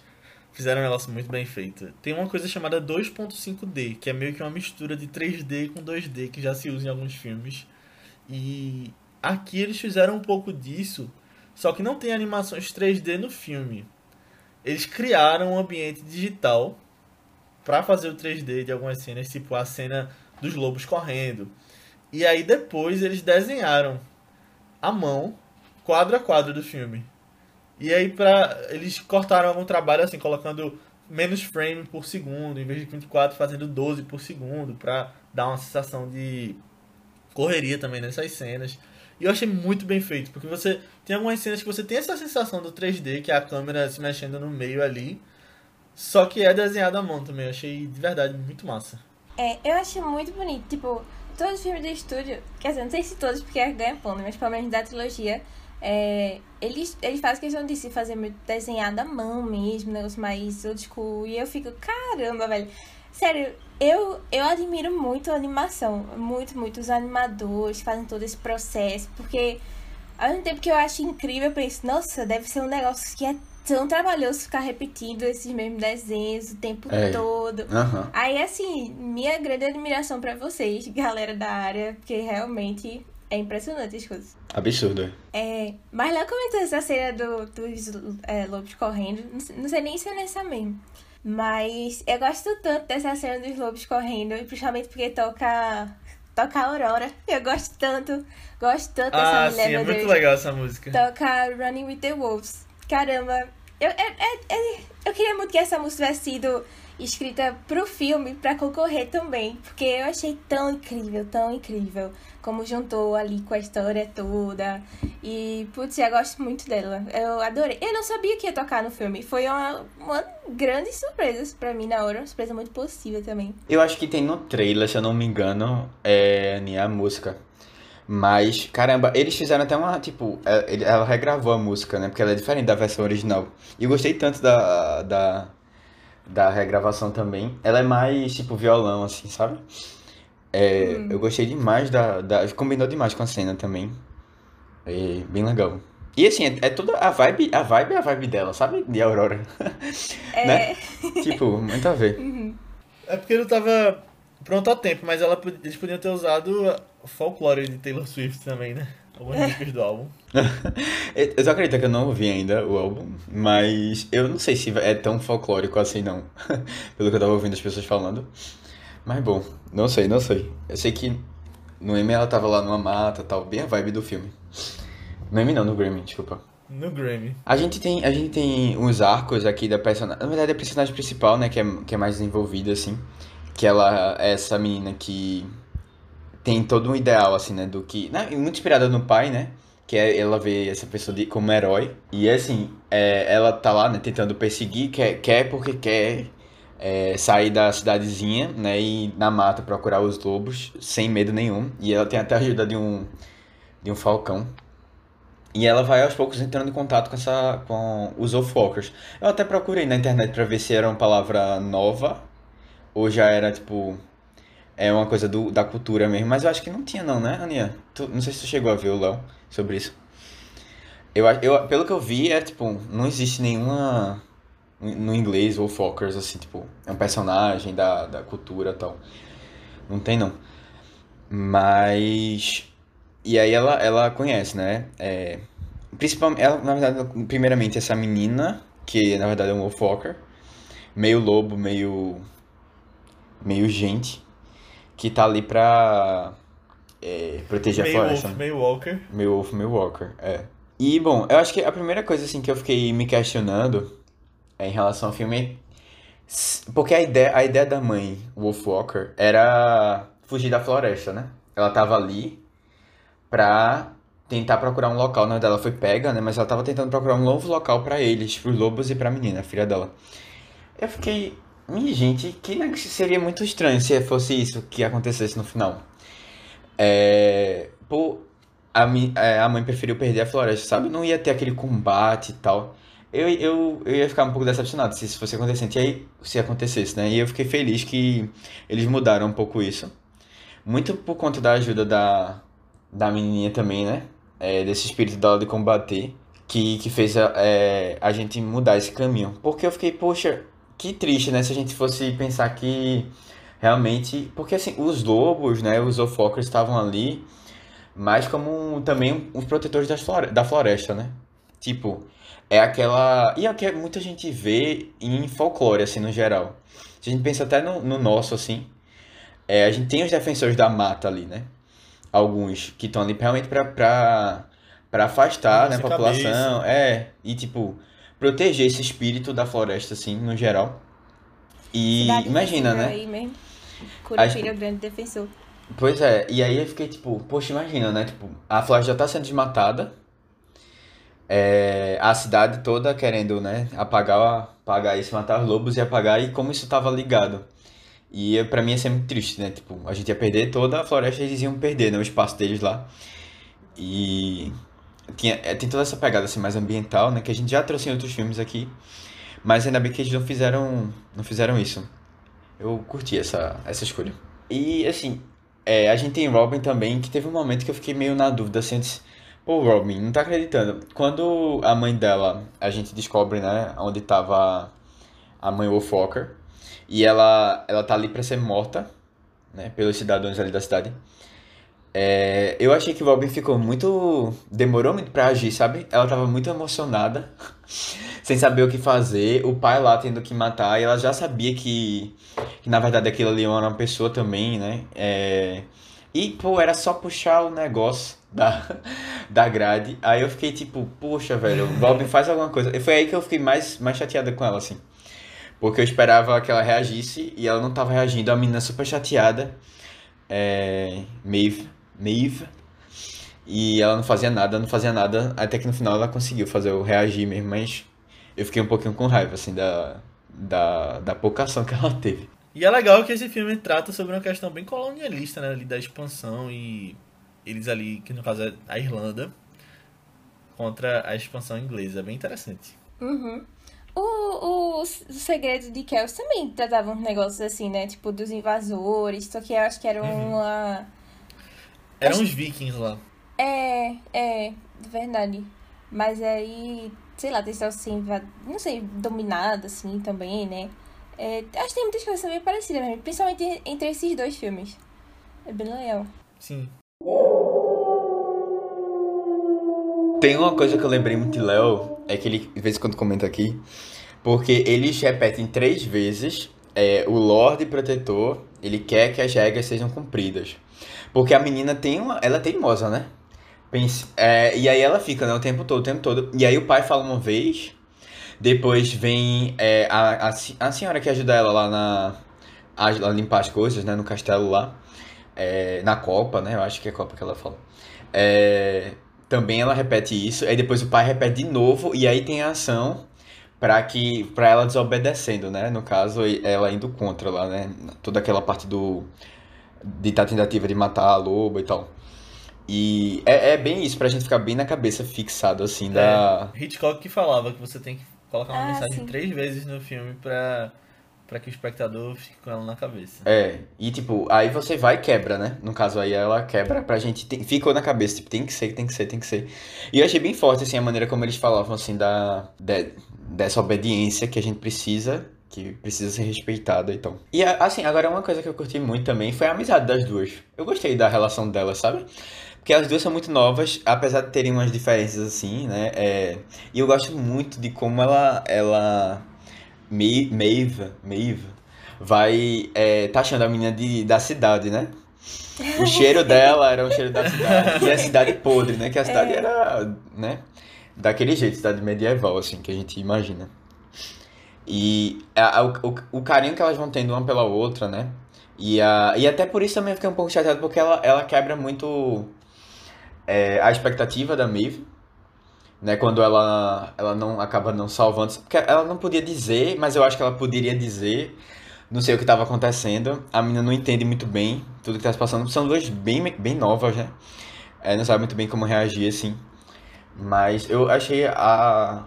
fizeram negócio muito bem feito. Tem uma coisa chamada 2.5D, que é meio que uma mistura de 3D com 2D que já se usa em alguns filmes. E aqui eles fizeram um pouco disso, só que não tem animações 3D no filme eles criaram um ambiente digital para fazer o 3D de algumas cenas, tipo a cena dos lobos correndo. E aí depois eles desenharam à mão quadro a quadro do filme. E aí pra, eles cortaram algum trabalho assim, colocando menos frame por segundo, em vez de 24 fazendo 12 por segundo, pra dar uma sensação de correria também nessas cenas. E eu achei muito bem feito, porque você tem algumas cenas que você tem essa sensação do 3D, que é a câmera se mexendo no meio ali, só que é desenhado à mão também. Eu achei de verdade muito massa. É, eu achei muito bonito. Tipo, todos os filmes do estúdio, quer dizer, não sei se todos porque é ganha ponto, mas pelo menos da trilogia, é, eles, eles fazem questão de se fazer muito desenhado à mão mesmo, negócio mais old school. E eu fico, caramba, velho. Sério, eu, eu admiro muito a animação. Muito, muito. Os animadores fazem todo esse processo. Porque ao mesmo tempo que eu acho incrível, eu penso, nossa, deve ser um negócio que é tão trabalhoso ficar repetindo esses mesmos desenhos o tempo É. todo. Aham. Aí, assim, minha grande admiração pra vocês, galera da área, porque realmente é impressionante as coisas. Absurdo. É, mas lá comentou essa cena do, dos é, lobos correndo, não sei, não sei nem se é nessa mesmo. Mas eu gosto tanto dessa cena dos lobos correndo, principalmente porque toca, toca a Aurora. Eu gosto tanto, gosto tanto dessa Ah, mulher, sim, é muito Deus. legal essa música. Toca Running with the Wolves. Caramba, eu, é- é- é- eu queria muito que essa música tivesse sido escrita pro filme pra concorrer também. Porque eu achei tão incrível, tão incrível. Como juntou ali com a história toda. E, putz, eu gosto muito dela. Eu adorei. Eu não sabia que ia tocar no filme. Foi uma, uma grande surpresa pra mim na hora. Uma surpresa muito possível também. Eu acho que tem no trailer, se eu não me engano, é nem a música. Mas, caramba, eles fizeram até uma, tipo, é, ela regravou a música, né? Porque ela é diferente da versão original. E eu gostei tanto da, da, da regravação também. Ela é mais, tipo, violão, assim, sabe? É, Eu gostei demais da, da... Combinou demais com a cena também. É bem legal. E assim, é, é toda a vibe, a vibe é a vibe dela, sabe? De Aurora. É, Né? tipo, muito a ver. É porque não tava pronto a tempo, mas ela, eles podiam ter usado o folclore de Taylor Swift também, né? Algumas músicas do álbum. Eu eu só acredito que eu não ouvi ainda o álbum, mas eu não sei se é tão folclórico assim não, pelo que eu tava ouvindo as pessoas falando. Mas bom, não sei, não sei. Eu sei que no Emmy ela tava lá numa mata tal, bem a vibe do filme. No Emmy não, no Grammy, desculpa. No Grammy. A gente tem, a gente tem uns arcos aqui da personagem, na verdade a personagem principal, né, que é, que é mais desenvolvida assim, que ela é essa menina que tem todo um ideal assim, né, do que, né, muito inspirada no pai, né, que é ela vê essa pessoa de, como herói e assim, é, ela tá lá, né, tentando perseguir, quer, quer porque quer é, sair da cidadezinha, né, e na mata procurar os lobos sem medo nenhum, e ela tem até a ajuda de um de um falcão. E ela vai aos poucos entrando em contato com essa com os Wolfwalkers. Eu até procurei na internet pra ver se era uma palavra nova ou já era tipo é uma coisa do, da cultura mesmo, mas eu acho que não tinha não, né, Aninha? Tu- não sei se tu chegou a ver o Léo sobre isso. Eu, eu pelo que eu vi é tipo, não existe nenhuma no inglês Wolfwalkers assim, tipo, é um personagem da, da cultura tal. Não tem não. Mas e aí ela, ela conhece, né? É, principalmente, ela, na verdade, primeiramente essa menina, que na verdade é um Wolfwalker, meio lobo, meio. meio gente, que tá ali pra é, proteger Meio a Wolf, floresta. né? meio Walker. Meio Wolf, meio Walker, é. E, bom, eu acho que a primeira coisa, assim, que eu fiquei me questionando em relação ao filme é porque a ideia, a ideia da mãe Wolfwalker era fugir da floresta, né? Ela tava ali pra tentar procurar um local. Na verdade, ela foi pega, né? Mas ela tava tentando procurar um novo local pra eles, pros lobos e pra menina, a filha dela. Eu fiquei, minha gente, que seria muito estranho se fosse isso que acontecesse no final. É, pô, a, é, a mãe preferiu perder a floresta, sabe? Não ia ter aquele combate e tal. Eu, eu, eu ia ficar um pouco decepcionado se isso fosse acontecente. E aí, se acontecesse, né? E eu fiquei feliz que eles mudaram um pouco isso. Muito por conta da ajuda da, da menininha também, né? É, desse espírito dela de combater. Que, que fez a, é, a gente mudar esse caminho. Porque eu fiquei, poxa, que triste, né? Se a gente fosse pensar que realmente... Porque, assim, os lobos, né? Os Wolfwalkers estavam ali mas como também os protetores das flore- da floresta, né? Tipo, é aquela. E é o que muita gente vê em folclore, assim, no geral. Se a gente pensa até no, no nosso, assim, é, a gente tem os defensores da mata ali, né? Alguns que estão ali realmente pra, pra Pra afastar, né, a população. É, e tipo, proteger esse espírito da floresta, assim, no geral. E Cidade imagina, né? Aí mesmo. Curupira, o grande defensor. Pois é, e aí eu fiquei tipo, poxa, imagina, né? Tipo, a floresta já tá sendo desmatada. É, a cidade toda querendo, né, apagar, apagar isso, matar os lobos e apagar, e como isso tava ligado. E pra mim ia ser muito triste, né? Tipo, a gente ia perder toda a floresta, eles iam perder, né, o espaço deles lá. E tinha, é, tem toda essa pegada assim, mais ambiental, né, que a gente já trouxe em outros filmes aqui. Mas ainda bem que eles não fizeram, não fizeram isso. Eu curti essa, essa escolha. E assim, é, a gente tem Robin também, que teve um momento que eu fiquei meio na dúvida, assim, antes, pô, Robin, não tá acreditando. Quando a mãe dela, a gente descobre, né, onde tava a mãe Wolfwalker, e ela, ela tá ali pra ser morta, né, pelos cidadãos ali da cidade. É, eu achei que Robin ficou muito. demorou muito pra agir, sabe? Ela tava muito emocionada, sem saber o que fazer. O pai lá tendo que matar, e ela já sabia que, que na verdade aquilo ali era uma pessoa também, né? É, e, pô, era só puxar o negócio da, da grade. Aí eu fiquei tipo, poxa, velho, Robin faz alguma coisa. E foi aí que eu fiquei mais, mais chateada com ela, assim. Porque eu esperava que ela reagisse e ela não tava reagindo. A menina super chateada. É, Maeve. Maeve. E ela não fazia nada, não fazia nada. Até que no final ela conseguiu fazer eu reagir mesmo. Mas eu fiquei um pouquinho com raiva, assim, da, da, da pouca ação que ela teve. E é legal que esse filme trata sobre uma questão bem colonialista, né? Ali da expansão e eles ali, que no caso é a Irlanda, contra a expansão inglesa. É bem interessante. Uhum. O, o, o segredo de Kells também tratava uns negócios assim, né? Tipo, dos invasores. Só que eu acho que era Uhum. uma. Eram os vikings lá. É, é, verdade. Mas aí, sei lá, ser invad... não sei, dominado assim também, né? É, acho que tem muitas coisas também parecidas, né? principalmente entre esses dois filmes. É bem legal. Sim. Tem uma coisa que eu lembrei muito de Léo, é que ele de vez em quando comenta aqui, porque eles repetem três vezes é, o Lorde Protetor, ele quer que as regras sejam cumpridas. Porque a menina tem uma. Ela é teimosa, né? Pense, é, e aí ela fica, né, o tempo todo, o tempo todo. E aí o pai fala uma vez, depois vem é, a, a, a senhora que ajuda ela lá na. A, a limpar as coisas, né, no castelo lá. é, na Copa, né? Eu acho que é Copa que ela fala. É, também ela repete isso, aí depois o pai repete de novo, e aí tem a ação para que para ela desobedecendo, né? No caso, ela indo contra lá, né? Toda aquela parte do de tá tentativa de matar a loba e tal. E é, é bem isso, pra gente ficar bem na cabeça, fixado assim, da. É, Hitchcock que falava que você tem que colocar uma Ah, mensagem sim. três vezes no filme pra, pra que o espectador fique com ela na cabeça. É, e tipo, aí você vai e quebra, né? No caso aí ela quebra pra gente, tem, ficou na cabeça, tipo, tem que ser, tem que ser, tem que ser. E eu achei bem forte, assim, a maneira como eles falavam, assim, da, de- dessa obediência que a gente precisa, que precisa ser respeitada e tal. E, assim, agora uma coisa que eu curti muito também foi a amizade das duas. Eu gostei da relação delas, sabe? Porque as duas são muito novas, apesar de terem umas diferenças, assim, né? É, e eu gosto muito de como ela, ela Maeve, Maeve vai é, taxando a menina de, da cidade, né? O cheiro dela era o cheiro da cidade. E a cidade podre, né? Que a cidade era, né? Daquele jeito, cidade medieval, assim, que a gente imagina. E a- a- o, o, o carinho que elas vão tendo uma pela outra, né? E, a, e até por isso também eu fiquei um pouco chateado, porque ela, ela quebra muito é, a expectativa da Maeve né, quando ela, ela não acaba não salvando, porque ela não podia dizer, mas eu acho que ela poderia dizer, não sei o que estava acontecendo, a menina não entende muito bem tudo que está se passando, são duas bem, bem novas, né, é, não sabe muito bem como reagir, assim, mas eu achei a...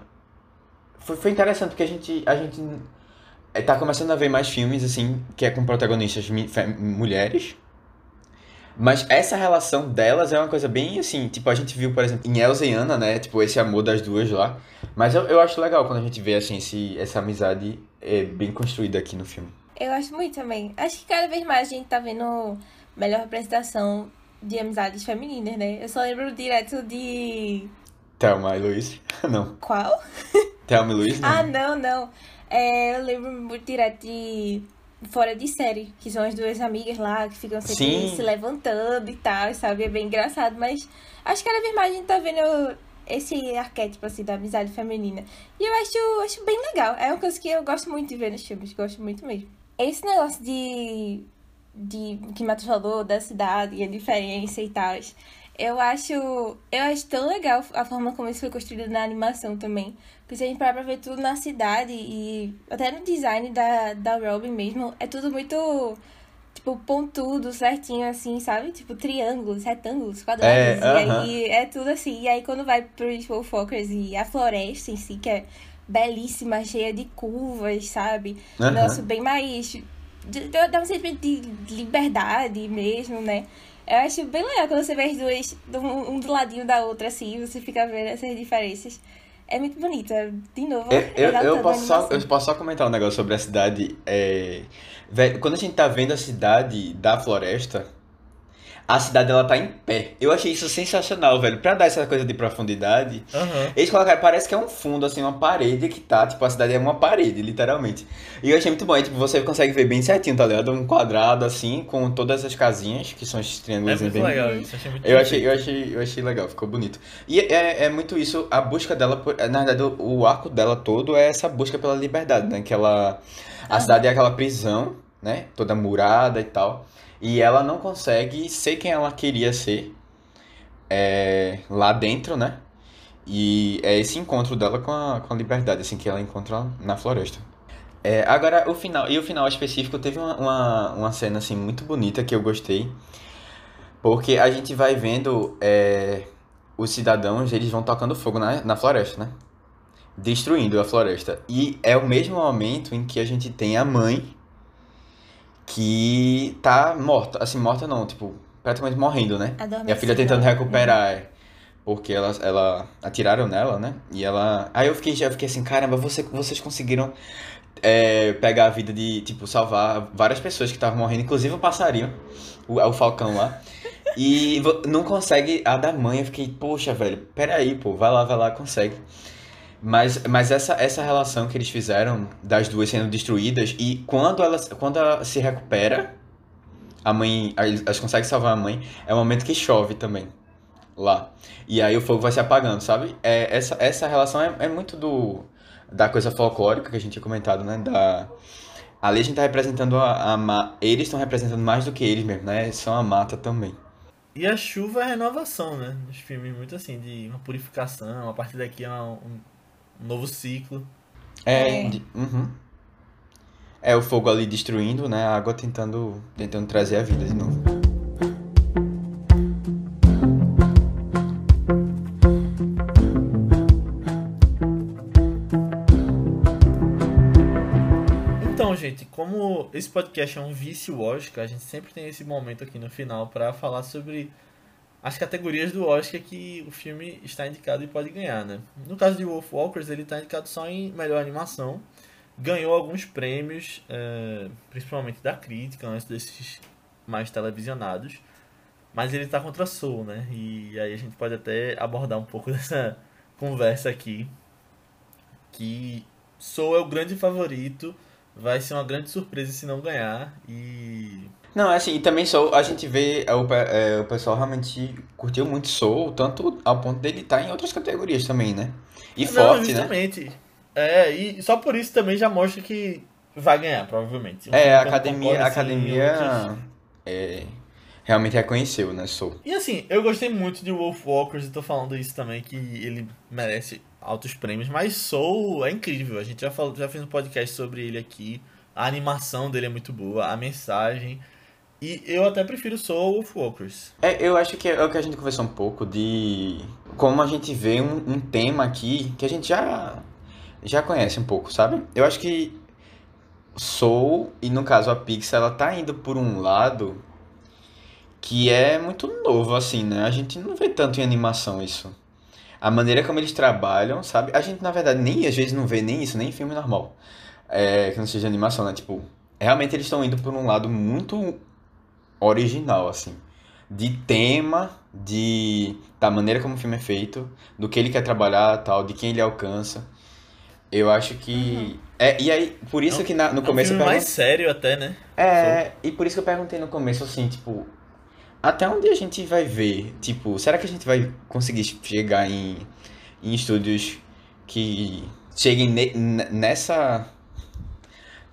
Foi, foi interessante, porque a gente, a gente é, tá começando a ver mais filmes, assim, que é com protagonistas mulheres, mas essa relação delas é uma coisa bem assim, tipo, a gente viu, por exemplo, em Elsa e Anna, né? Tipo, esse amor das duas lá. Mas eu, eu acho legal quando a gente vê, assim, esse, essa amizade é, bem construída aqui no filme. Eu acho muito também. Acho que cada vez mais a gente tá vendo melhor representação de amizades femininas, né? Eu só lembro direto de. Thelma e Luiz? Não. Qual? Thelma e Luiz, não. Ah, não, não. É, eu lembro muito direto de fora de série, que são as duas amigas lá que ficam sempre Sim. se levantando e tal, sabe? É bem engraçado, mas acho que cada vez mais a gente tá vendo esse arquétipo assim da amizade feminina. E eu acho, acho bem legal. É uma coisa que eu gosto muito de ver nos filmes, gosto muito mesmo. Esse negócio de de que Matheus falou da cidade e a diferença e tal. Eu acho, eu acho tão legal a forma como isso foi construído na animação também. Porque se a gente parar pra ver tudo na cidade e até no design da, da Robin mesmo, é tudo muito, tipo, pontudo, certinho, assim, sabe? Tipo, triângulos, retângulos, quadrados. É, e aham. aí é tudo assim. E aí quando vai pros Wolfwalkers e a floresta em si, que é belíssima, cheia de curvas, sabe? Um Aham. negócio bem mais. dá um sentimento de liberdade mesmo, né? Eu acho bem legal quando você vê as duas, um, do ladinho da outra, assim, você fica vendo essas diferenças. É muito bonito. é- De novo, Eu, eu, legal eu posso só, eu posso só comentar um negócio sobre a cidade. É... quando a gente tá vendo a cidade da floresta, a cidade ela tá em pé. Eu achei isso sensacional, velho. Pra dar essa coisa de profundidade, Aham. eles colocaram, parece que é um fundo, assim, uma parede que tá, tipo, a cidade é uma parede, literalmente. E eu achei muito bom, e, tipo, você consegue ver bem certinho, tá ligado? Um quadrado, assim, com todas as casinhas, que são esses É triângulos muito bem legal isso, achei muito eu achei, eu achei, eu achei legal, ficou bonito. E é, é muito isso, a busca dela, por, na verdade, o, o arco dela todo é essa busca pela liberdade, né? Que ela, a cidade é aquela prisão, né? Toda murada e tal. E ela não consegue ser quem ela queria ser é, lá dentro, né? E é esse encontro dela com a, com a liberdade, assim, que ela encontra na floresta. É, agora, o final, e o final específico teve uma, uma, uma cena, assim, muito bonita que eu gostei. Porque a gente vai vendo é, os cidadãos, eles vão tocando fogo na, na floresta, né? Destruindo a floresta. E é o mesmo momento em que a gente tem a mãe que tá morta. Assim, morta não, tipo, praticamente morrendo, né? E a filha tentando recuperar, é. Porque ela, ela atiraram nela, né? E ela. Aí eu fiquei, já fiquei assim, caramba, você, vocês conseguiram é, pegar a vida de, tipo, salvar várias pessoas que estavam morrendo, inclusive o passarinho, o, o falcão lá. E não consegue a da mãe. Eu fiquei, poxa, velho, peraí, pô, vai lá, vai lá, consegue. Mas, mas essa, essa relação que eles fizeram das duas sendo destruídas e quando ela, quando ela se recupera, a mãe, elas conseguem salvar a mãe, é o momento que chove também lá. E aí o fogo vai se apagando, sabe? É, essa, essa relação é, é muito do da coisa folclórica que a gente tinha comentado, né? Da, ali a gente tá representando a, a ma- eles estão representando mais do que eles mesmo, né? São a mata também. E a chuva é renovação, né? Nos filmes, muito assim, de uma purificação, a partir daqui é um, um novo ciclo. É, É. de- uhum. É o fogo ali destruindo, né? A água tentando, tentando trazer a vida de novo. Então, gente, como esse podcast é um vício Oscar, a gente sempre tem esse momento aqui no final pra falar sobre as categorias do Oscar que o filme está indicado e pode ganhar, né? No caso de Wolf Walkers, ele está indicado só em melhor animação. Ganhou alguns prêmios, eh, principalmente da crítica, antes desses mais televisionados. Mas ele tá contra Soul, né? E aí a gente pode até abordar um pouco dessa conversa aqui. Que Soul é o grande favorito, vai ser uma grande surpresa se não ganhar. E Não, é assim, e também Soul, a gente vê, é, o, pe- é, o pessoal realmente curtiu muito Soul, tanto ao ponto dele estar em outras categorias também, né? E Não, forte, né? justamente. É, e só por isso também já mostra que vai ganhar, provavelmente. Um É, a academia, a assim, academia outros- é, realmente reconheceu, né, Soul. E assim, eu gostei muito de Wolf Walkers e tô falando isso também, que ele merece altos prêmios, mas Soul é incrível. A gente já, falou, já fez um podcast sobre ele aqui. A animação dele é muito boa, a mensagem. E eu até prefiro Soul Wolf Walkers. É, eu acho que é o que a gente conversou um pouco de como a gente vê um, um tema aqui que a gente já, já conhece um pouco, sabe? Eu acho que Soul, e no caso a Pixar, ela tá indo por um lado que é muito novo, assim, né? A gente não vê tanto em animação isso. A maneira como eles trabalham, sabe? A gente, na verdade, nem às vezes não vê nem isso, nem em filme normal. É, que não seja animação, né? Tipo, realmente eles estão indo por um lado muito original, assim. De tema, de da maneira como o filme é feito, do que ele quer trabalhar, tal, de quem ele alcança. Eu acho que. É, e aí, por isso que na- no É um começo filme eu mais sério até, né? É, e por isso que eu perguntei no começo, assim, tipo. Até onde a gente vai ver? Tipo, será que a gente vai conseguir chegar em, em estúdios que cheguem ne- nessa.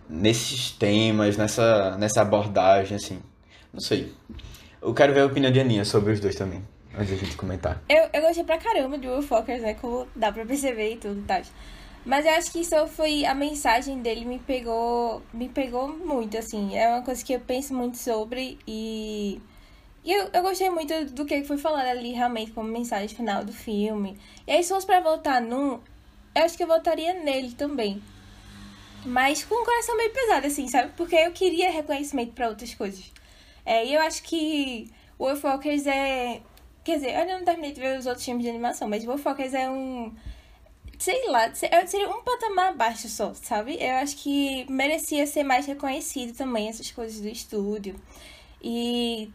nesses temas, nessa, nessa abordagem, assim? Não sei. Eu quero ver a opinião de Aninha sobre os dois também, antes da gente comentar. Eu, eu gostei pra caramba de Wolfwalkers, né? Como dá pra perceber e tudo e tal. Mas eu acho que isso foi. A mensagem dele me pegou. Me pegou muito, assim. É uma coisa que eu penso muito sobre e. E eu, eu gostei muito do que foi falado ali, realmente, como mensagem final do filme. E aí, se fosse pra voltar num, eu acho que eu votaria nele também. Mas com o coração meio pesado, assim, sabe? Porque eu queria reconhecimento pra outras coisas. É, e eu acho que Wolfwalkers é. Quer dizer, eu não terminei de ver os outros filmes de animação, mas Wolfwalkers é um. Sei lá, se- seria um patamar abaixo só, sabe? Eu acho que merecia ser mais reconhecido também, essas coisas do estúdio. E.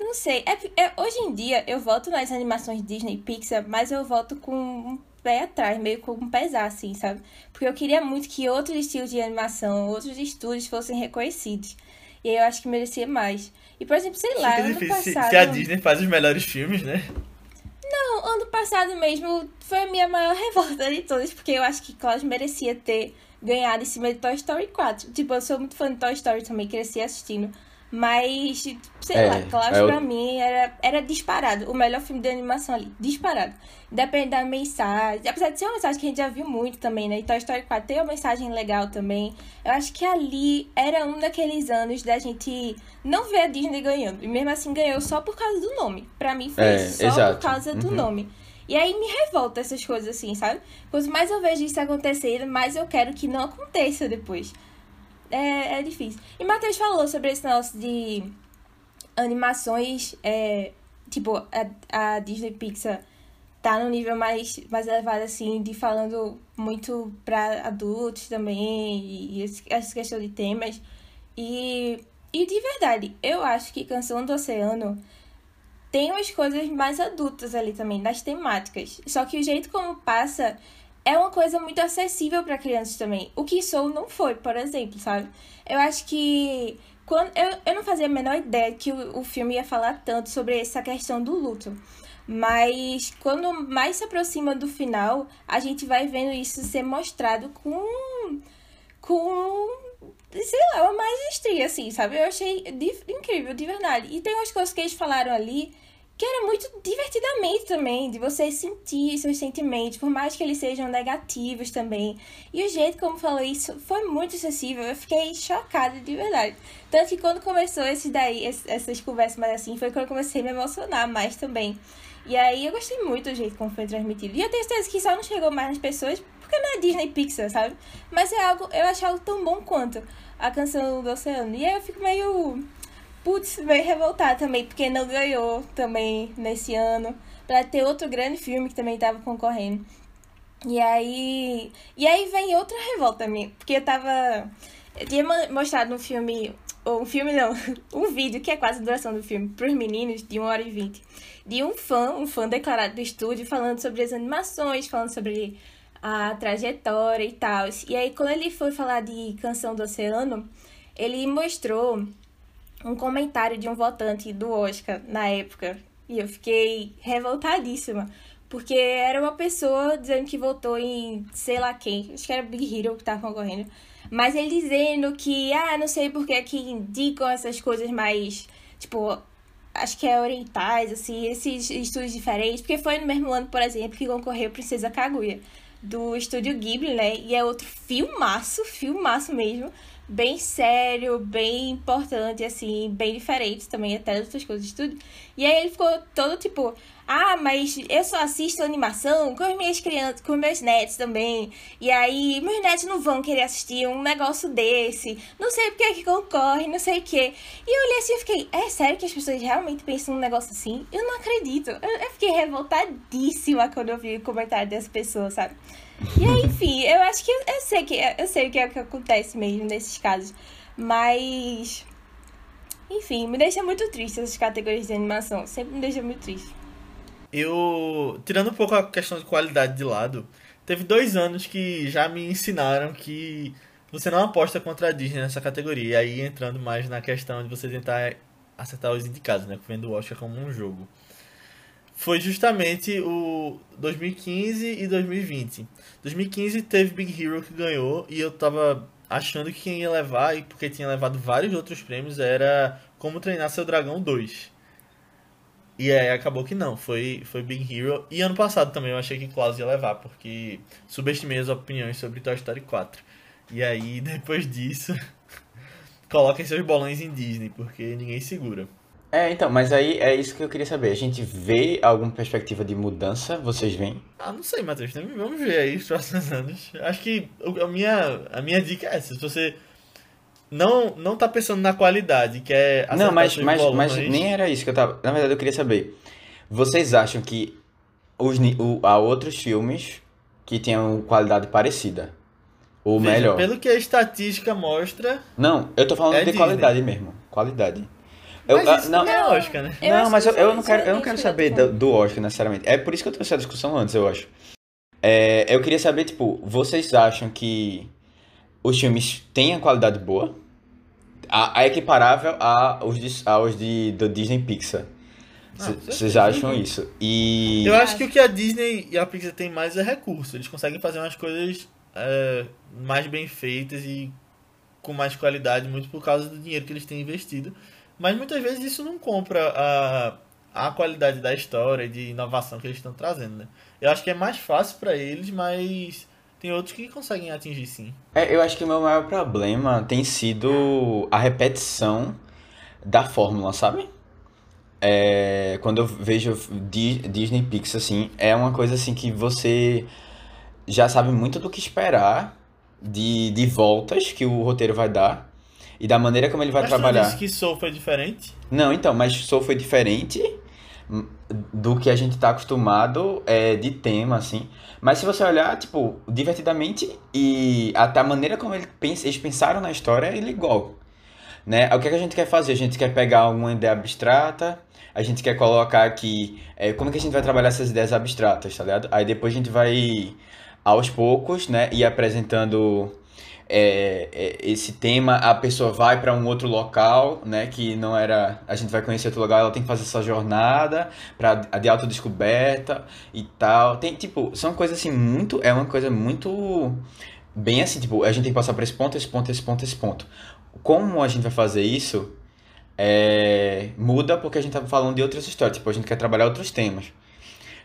Não sei, é, é- hoje em dia eu volto nas animações Disney Pixar, mas eu volto com um pé atrás, meio com um pesar, assim, sabe? Porque eu queria muito que outros estilos de animação, outros estúdios fossem reconhecidos. E aí eu acho que merecia mais. E, por exemplo, sei lá, Fica ano passado... Se a Disney faz os melhores filmes, né? Não, ano passado mesmo foi a minha maior revolta de todas, porque eu acho que Klaus merecia ter ganhado em cima de Toy Story 4. Tipo, eu sou muito fã de Toy Story também, cresci assistindo. Mas, sei É, lá, Klaus é o- pra mim era, era disparado. O melhor filme de animação ali, disparado. Independente da mensagem. Apesar de ser uma mensagem que a gente já viu muito também, né? E Toy Story 4 tem uma mensagem legal também. Eu acho que ali era um daqueles anos da gente não ver a Disney ganhando. E mesmo assim ganhou só por causa do nome. Pra mim foi É, só exato. por causa do Uhum. nome. E aí me revolta essas coisas assim, sabe? Quanto mais eu vejo isso acontecer, mais eu quero que não aconteça depois. É, é difícil. E Matheus falou sobre esse negócio de animações, é, tipo, a, a Disney Pixar tá no nível mais, mais elevado, assim, de falando muito pra adultos também, e, e essa questão de temas. E, e de verdade, eu acho que Canção do Oceano tem umas coisas mais adultas ali também, nas temáticas. Só que o jeito como passa é uma coisa muito acessível para crianças também. O que Soul não foi, por exemplo, sabe? Eu acho que quando eu, eu não fazia a menor ideia que o, o filme ia falar tanto sobre essa questão do luto. Mas quando mais se aproxima do final, a gente vai vendo isso ser mostrado com com sei lá, uma maestria, assim, sabe? Eu achei incrível, de verdade. E tem umas coisas que eles falaram ali que era muito divertidamente também, de você sentir seus sentimentos, por mais que eles sejam negativos também. E o jeito como falou isso foi muito acessível, eu fiquei chocada de verdade. Tanto que quando começou esse daí, essas conversas mais assim, foi quando eu comecei a me emocionar mais também. E aí eu gostei muito do jeito como foi transmitido. E eu tenho certeza que só não chegou mais nas pessoas porque não é Disney Pixar, sabe? Mas é algo, eu acho algo tão bom quanto a canção do Oceano. E aí eu fico meio, putz, meio revoltada também, porque não ganhou também nesse ano. Pra ter outro grande filme que também tava concorrendo. E aí. E aí vem outra revolta minha. Porque eu tava. Eu tinha mo- mostrado um filme. Ou um filme não, um vídeo que é quase a duração do filme, pros meninos, de 1 hora e 20. De um fã, um fã declarado do estúdio, falando sobre as animações, falando sobre a trajetória e tal. E aí, quando ele foi falar de Canção do Oceano, ele mostrou um comentário de um votante do Oscar na época. E eu fiquei revoltadíssima. Porque era uma pessoa dizendo que votou em sei lá quem. Acho que era Big Hero que tava concorrendo. Mas ele dizendo que, ah, não sei por que que indicam essas coisas mais, tipo, acho que é orientais, assim, esses estudos diferentes. Porque foi no mesmo ano, por exemplo, que concorreu Princesa Kaguya, do estúdio Ghibli, né? E é outro filmaço, filmaço mesmo. Bem sério, bem importante, assim, bem diferente também, até das outras coisas de estúdio. E aí ele ficou todo tipo, ah, mas eu só assisto animação com as minhas crianças, com meus netos também. E aí, meus netos não vão querer assistir um negócio desse. Não sei porque que concorre, não sei o quê. E eu olhei assim e fiquei, é sério que as pessoas realmente pensam num negócio assim? Eu não acredito. Eu, eu fiquei revoltadíssima quando eu vi o comentário dessa pessoa, sabe? E aí, enfim, eu acho que eu, sei que eu sei o que é o que acontece mesmo nesses casos. Mas. Enfim, me deixa muito triste essas categorias de animação. Sempre me deixa muito triste. Eu. Tirando um pouco a questão de qualidade de lado, teve dois anos que já me ensinaram que você não aposta contra a Disney nessa categoria. E aí entrando mais na questão de você tentar acertar os indicados, né? Vendo o Oscar como um jogo. Foi justamente o 2015 e 2020. 2015 teve Big Hero que ganhou e eu tava achando que quem ia levar, e porque tinha levado vários outros prêmios, era Como Treinar Seu Dragão 2. E aí acabou que não, foi, foi Big Hero. E ano passado também eu achei que Klaus ia levar, porque subestimei as opiniões sobre Toy Story 4. E aí, depois disso, coloquem seus bolões em Disney, porque ninguém segura. É, então, mas aí é isso que eu queria saber. A gente vê alguma perspectiva de mudança? Vocês veem? Ah, não sei, Matheus. Vamos ver aí os próximos anos. Acho que a minha, a minha dica é essa. Se você não, não tá pensando na qualidade, que é Não, mas, mas, mas nem era isso que eu tava. Na verdade, eu queria saber. Vocês acham que os, o, há outros filmes que tenham qualidade parecida? Ou Veja, melhor? Pelo que a estatística mostra. Não, eu tô falando é de Disney. qualidade mesmo. Qualidade. Eu, mas isso não, não é Oscar, né? não, mas eu, eu, não quero, eu não quero saber do, do Oscar necessariamente. É por isso que eu trouxe essa discussão antes, eu acho. É, eu queria saber, tipo, vocês acham que os filmes têm a qualidade boa? A, a equiparável a, aos, de, aos de, do Disney Pixar? Ah, vocês acham isso? E... Eu acho que o que a Disney e a Pixar têm mais é recurso. Eles conseguem fazer umas coisas é, mais bem feitas e com mais qualidade, muito por causa do dinheiro que eles têm investido. Mas muitas vezes isso não compra a, a qualidade da história e de inovação que eles estão trazendo, né? Eu acho que é mais fácil para eles, mas tem outros que conseguem atingir sim. É, eu acho que o meu maior problema tem sido a repetição da fórmula, sabe? É, quando eu vejo Disney Pixar, assim, é uma coisa assim que você já sabe muito do que esperar de, de voltas que o roteiro vai dar e da maneira como ele vai mas trabalhar. Mas que Soul foi diferente? Não, então, mas Soul foi diferente do que a gente está acostumado é, de tema, assim. Mas se você olhar, tipo, divertidamente e até a maneira como ele pensa, eles pensaram na história, ele é igual. Né? O que, é que a gente quer fazer? A gente quer pegar uma ideia abstrata, a gente quer colocar aqui é, como é que a gente vai trabalhar essas ideias abstratas, tá ligado? Aí depois a gente vai, aos poucos, né, ir apresentando é, é, esse tema, a pessoa vai para um outro local, né, que não era, a gente vai conhecer outro lugar, ela tem que fazer essa jornada para de autodescoberta e tal. Tem tipo, são coisas assim muito, é uma coisa muito bem assim, tipo, a gente tem que passar por esse ponto, esse ponto, esse ponto, esse ponto. Como a gente vai fazer isso? É, muda porque a gente tá falando de outras histórias, tipo, a gente quer trabalhar outros temas.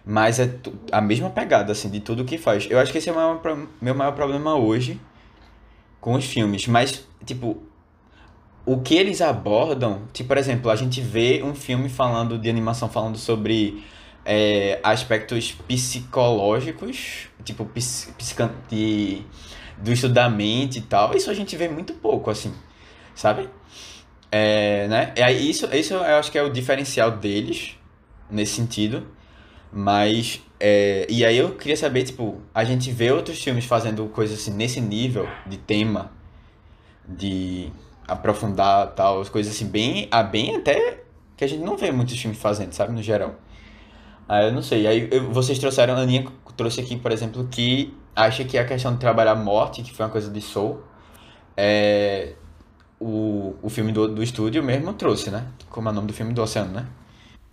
Mas é a mesma pegada, assim, de tudo que faz. Eu acho que esse é o meu maior problema hoje com os filmes, mas, tipo, o que eles abordam, tipo, por exemplo, a gente vê um filme falando de animação falando sobre é, aspectos psicológicos, tipo, de, do estudo da mente e tal, isso a gente vê muito pouco, assim, sabe? É, né? Aí, isso, isso eu acho que é o diferencial deles, nesse sentido, mas é, e aí eu queria saber, tipo, a gente vê outros filmes fazendo coisas assim nesse nível de tema, de aprofundar tal, as coisas assim, bem, a bem até que a gente não vê muitos filmes fazendo, sabe, no geral. Aí eu não sei, aí eu, vocês trouxeram, a Aninha trouxe aqui, por exemplo, que acha que a questão de trabalhar a morte, que foi uma coisa de Soul, é, o, o filme do, do estúdio mesmo trouxe, né? Como é o nome do filme do Oceano, né?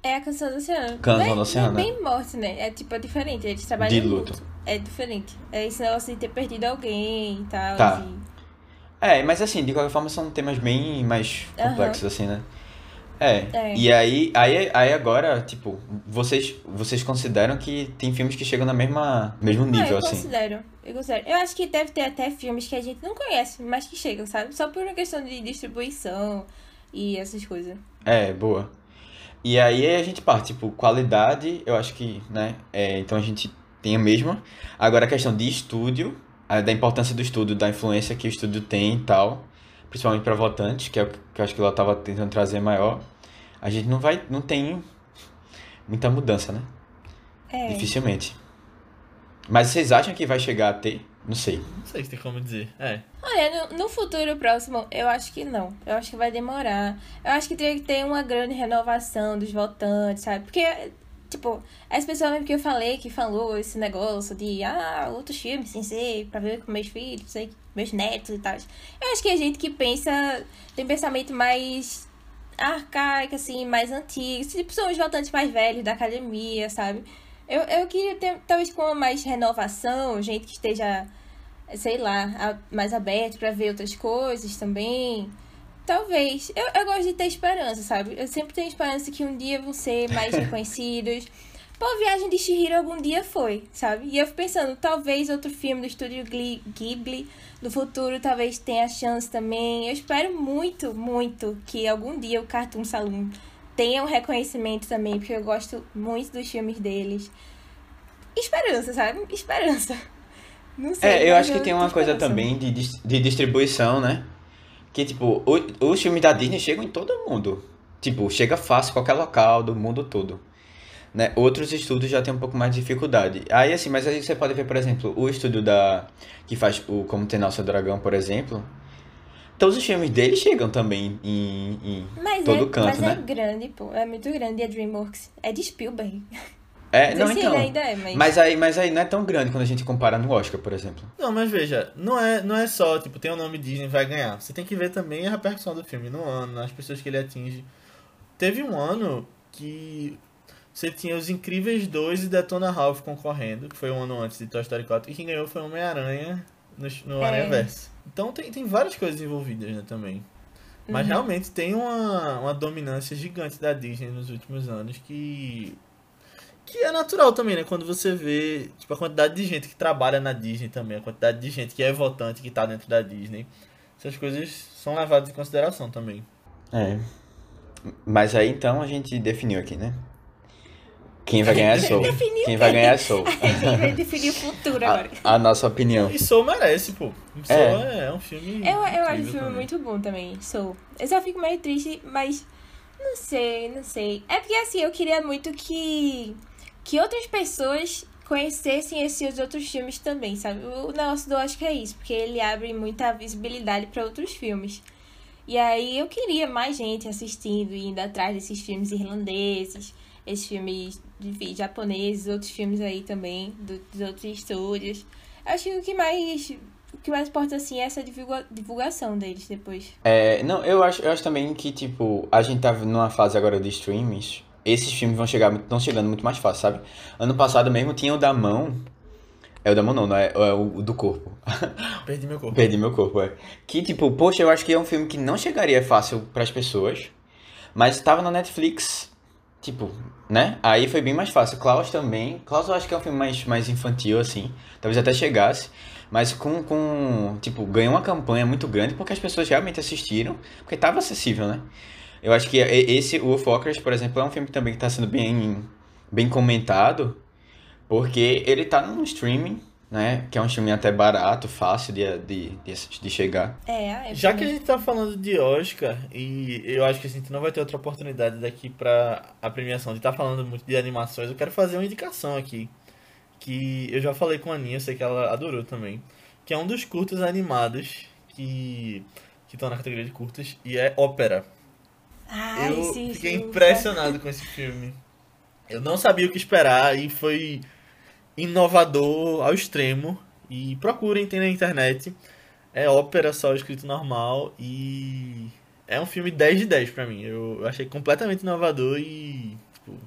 É a canção do oceano. Canção do oceano. É bem morte, né? É tipo, é diferente. Eles trabalham de luto. É diferente. É esse negócio de ter perdido alguém e tal. Tá. Assim. É, mas assim, de qualquer forma são temas bem mais complexos, uhum. assim, né? É. é. E aí, aí, aí agora, tipo, vocês, vocês consideram que tem filmes que chegam no mesma, mesmo nível, ah, eu assim? Considero. Eu considero. Eu acho que deve ter até filmes que a gente não conhece, mas que chegam, sabe? Só por uma questão de distribuição e essas coisas. É, boa. E aí a gente parte, tipo, qualidade, eu acho que, né? É, então a gente tem a mesma. Agora a questão de estúdio, da importância do estúdio, da influência que o estúdio tem e tal, principalmente para votantes, que é o que eu acho que ela estava tentando trazer maior. A gente não vai, não tem muita mudança, né? É. Dificilmente. Mas vocês acham que vai chegar a ter? Não sei. Não sei se tem como dizer. É. Olha, no, no, futuro próximo, eu acho que não. Eu acho que vai demorar. Eu acho que teria que ter uma grande renovação dos votantes, sabe? Porque Tipo, as pessoas mesmo que eu falei, que falou esse negócio de, ah, outros filmes sem ser pra ver com meus filhos, sei, meus netos e tal. Eu acho que a gente que pensa, tem pensamento mais arcaico, assim, mais antigo. Tipo, são os votantes mais velhos da academia, sabe? Eu, eu queria ter, talvez, com mais renovação, gente que esteja, sei lá, mais aberto para ver outras coisas também. Talvez. Eu, eu gosto de ter esperança, sabe? Eu sempre tenho esperança que um dia vão ser mais reconhecidos. Pô, a Viagem de Shihiro algum dia foi, sabe? E eu fico pensando, talvez outro filme do estúdio Ghibli no futuro talvez tenha chance também. Eu espero muito, muito que algum dia o Cartoon Saloon tenha um reconhecimento também, porque eu gosto muito dos filmes deles. Esperança, sabe? Esperança. Não sei. É, eu acho que tem uma coisa também de, de distribuição, né? Que, tipo, os filmes da Disney chegam em todo mundo. Tipo, chega fácil qualquer local do mundo todo. Né? Outros estúdios já tem um pouco mais de dificuldade. Aí, assim, mas aí você pode ver, por exemplo, o estúdio da... Que faz o Como Tem Nosso Dragão, por exemplo. Todos os filmes dele chegam também em, em todo é, canto, mas né? Mas é grande, pô. É muito grande a DreamWorks. É de Spielberg. É, não, então. ainda é, mas... mas... aí, mas aí não é tão grande quando a gente compara no Oscar, por exemplo. Não, mas veja, não é, não é só, tipo, tem o nome Disney vai ganhar. Você tem que ver também a repercussão do filme no ano, nas pessoas que ele atinge. Teve um ano que você tinha os Incríveis 2 e Detona Ralph concorrendo, que foi um ano antes de Toy Story 4, e quem ganhou foi Homem-Aranha no, no é. Aranha Verso. Então tem, tem várias coisas envolvidas, né, também. Mas uhum. realmente tem uma, uma dominância gigante da Disney nos últimos anos que que é natural também, né? Quando você vê tipo, a quantidade de gente que trabalha na Disney também, a quantidade de gente que é votante, que tá dentro da Disney. Essas coisas são levadas em consideração também. É. Mas aí então a gente definiu aqui, né? Quem vai ganhar é Soul. Quem vai ganhar é Soul. Quem vai definir o futuro agora. A, a, nossa opinião. E Soul merece, pô. Soul é, é um filme. Eu, eu acho o filme também. muito bom também, Soul. Eu só fico meio triste, mas. Não sei, não sei. É porque assim, eu queria muito que que outras pessoas conhecessem esses outros filmes também, sabe? O negócio do Oscar é isso, porque ele abre muita visibilidade para outros filmes. E aí eu queria mais gente assistindo e indo atrás desses filmes irlandeses, esses filmes japoneses, outros filmes aí também, do, dos outros estúdios. Acho que o que mais. O que mais importa, assim, é essa divulga, divulgação deles depois. É, não, eu acho, eu acho também que, tipo, a gente tá numa fase agora de streams esses filmes vão chegar, estão chegando muito mais fácil, sabe? Ano passado mesmo tinha o da mão. É o da mão não, não é, é o do corpo. Perdi meu corpo. Perdi meu corpo, é. Que tipo, poxa, eu acho que é um filme que não chegaria fácil para as pessoas, mas estava na Netflix, tipo, né? Aí foi bem mais fácil. Klaus também. Klaus eu acho que é um filme mais, mais infantil, assim. Talvez até chegasse. Mas com, com. Tipo, ganhou uma campanha muito grande porque as pessoas realmente assistiram. Porque estava acessível, né? Eu acho que esse, o Wolfwalkers, por exemplo, é um filme também que está sendo bem, bem comentado, porque ele está no streaming, né? Que é um filme até barato, fácil de, de, de, de chegar. É, é Já que a gente tá falando de Oscar, e eu acho que a gente não vai ter outra oportunidade daqui para a premiação de estar tá falando muito de animações, eu quero fazer uma indicação aqui. Que eu já falei com a Aninha, eu sei que ela adorou também. Que é um dos curtas animados que estão na categoria de curtas, e é ópera. Ai, eu sim, fiquei sim, impressionado com esse filme. Eu não sabia o que esperar e foi inovador ao extremo. E procurem, tem na internet. É ópera só escrito normal e é um filme 10 de 10 pra mim. Eu achei completamente inovador e tipo,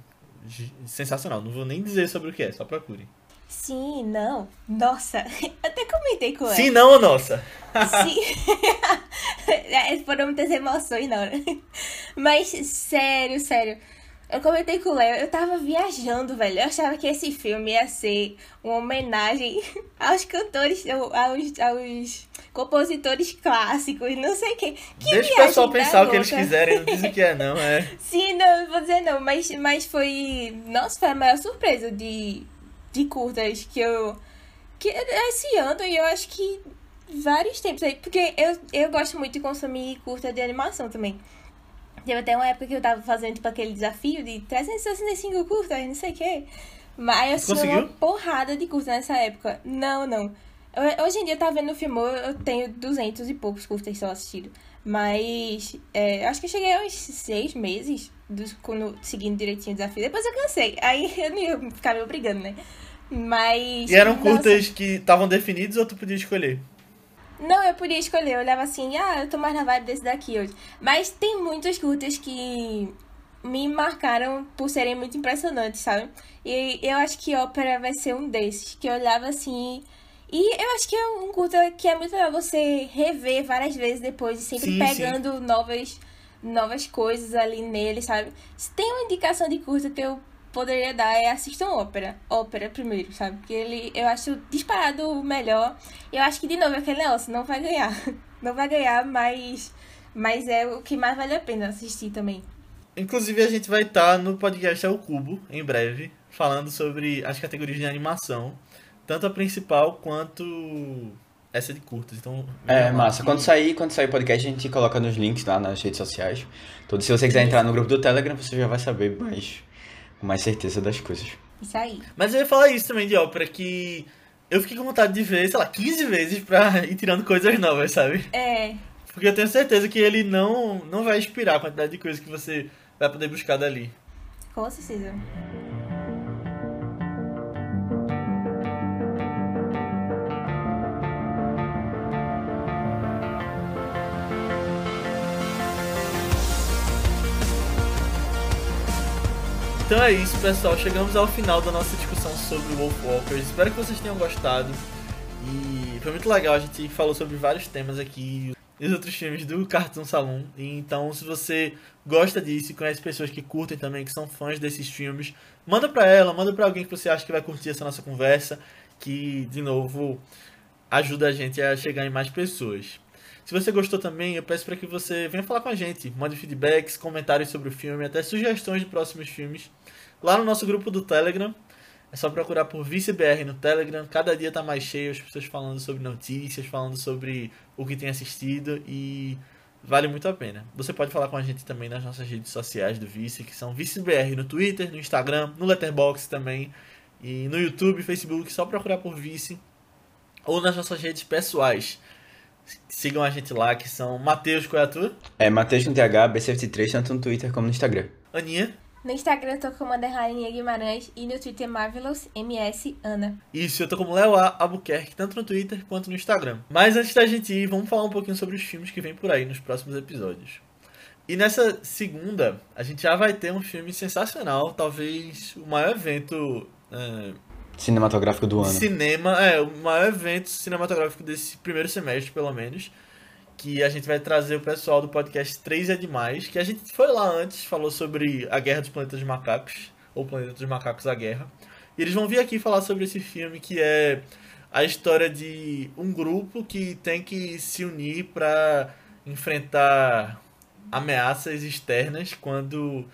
sensacional. Não vou nem dizer sobre o que é, só procurem. Sim, não. Nossa, até comentei com ela. Sim, não ou nossa? Sim. Foram muitas emoções na hora. Mas, sério, sério. Eu comentei com o Léo, eu tava viajando, velho. Eu achava que esse filme ia ser uma homenagem aos cantores, aos, aos compositores clássicos, não sei o quê. Que Deixa o pessoal pensar o que eles quiserem, não dizem que é, não, é. Sim, não, não vou dizer não, mas, mas foi. Nossa, foi a maior surpresa de, de curtas que eu. Que esse ano e eu acho que vários tempos aí. Porque eu, eu gosto muito de consumir curta de animação também. Teve até uma época que eu tava fazendo tipo, aquele desafio de 365 curtas, não sei o quê. Mas eu assisti uma porrada de curtas nessa época. Não, não. Eu, hoje em dia, tá vendo o filme, eu tenho 200 e poucos curtas só assistidos. Mas é, acho que eu cheguei aos seis meses dos, quando, seguindo direitinho o desafio. Depois eu cansei. Aí eu não ia ficar me obrigando, né? Mas. E eram curtas que estavam definidos ou tu podia escolher? Não, eu podia escolher. Eu olhava assim, ah, eu tô mais na vibe desse daqui hoje. Mas tem muitas curtas que me marcaram por serem muito impressionantes, sabe? E eu acho que ópera vai ser um desses. Que eu olhava assim. E eu acho que é um curta que é muito legal você rever várias vezes depois, sempre Sim, pegando novas novas coisas ali nele, sabe? Se tem uma indicação de curta que eu poderia dar é assistam ópera. Ópera primeiro, sabe? Porque ele eu acho disparado o melhor. Eu acho que, de novo, é aquele negócio, não vai ganhar. Não vai ganhar, mas, mas é o que mais vale a pena assistir também. Inclusive, a gente vai estar no podcast ao Cubo, em breve, falando sobre as categorias de animação, tanto a principal quanto essa de curtas. Então, É, massa. que- Quando sair, quando sair o podcast, a gente coloca nos links lá nas redes sociais. Então, se você quiser entrar no grupo do Telegram, você já vai saber mais, com mais certeza das coisas. Isso aí. Mas eu ia falar isso também de ópera, que eu fiquei com vontade de ver, sei lá, 15 vezes pra ir tirando coisas novas, sabe? É, Porque eu tenho certeza que ele não, não vai inspirar a quantidade de coisas que você vai poder buscar dali. com certeza. Então é isso, pessoal. Chegamos ao final da nossa discussão sobre Wolf Walkers. Espero que vocês tenham gostado. E foi muito legal. A gente falou sobre vários temas aqui. E os outros filmes do Cartoon Saloon. Então, se você gosta disso e conhece pessoas que curtem também, que são fãs desses filmes, manda pra ela, manda pra alguém que você acha que vai curtir essa nossa conversa. Que, de novo, ajuda a gente a chegar em mais pessoas. Se você gostou também, eu peço para que você venha falar com a gente. Mande feedbacks, comentários sobre o filme, até sugestões de próximos filmes. Lá no nosso grupo do Telegram. É só procurar por ViceBR no Telegram. Cada dia tá mais cheio, as pessoas falando sobre notícias, falando sobre o que tem assistido e vale muito a pena. Você pode falar com a gente também nas nossas redes sociais do Vice, que são ViceBR no Twitter, no Instagram, no Letterboxd também. E no YouTube, Facebook, só procurar por Vice. Ou nas nossas redes pessoais. Sigam a gente lá, que são Matheus, qual é a tua? É Matheus com TH, B73, tanto no Twitter como no Instagram. Aninha. No Instagram eu tô como Underline Guimarães e no Twitter Marvelous MS Ana. Isso, eu tô como Léo A. Albuquerque, tanto no Twitter quanto no Instagram. Mas antes da gente ir, vamos falar um pouquinho sobre os filmes que vem por aí nos próximos episódios. E nessa segunda, a gente já vai ter um filme sensacional, talvez o maior evento é, Cinematográfico do ano. cinema, é, o maior evento cinematográfico desse primeiro semestre, pelo menos. Que a gente vai trazer o pessoal do podcast 3 é Demais, que a gente foi lá antes, falou sobre a Guerra dos Planetas dos Macacos, ou Planeta dos Macacos, a Guerra. E eles vão vir aqui falar sobre esse filme, que é a história de um grupo que tem que se unir para enfrentar ameaças externas quando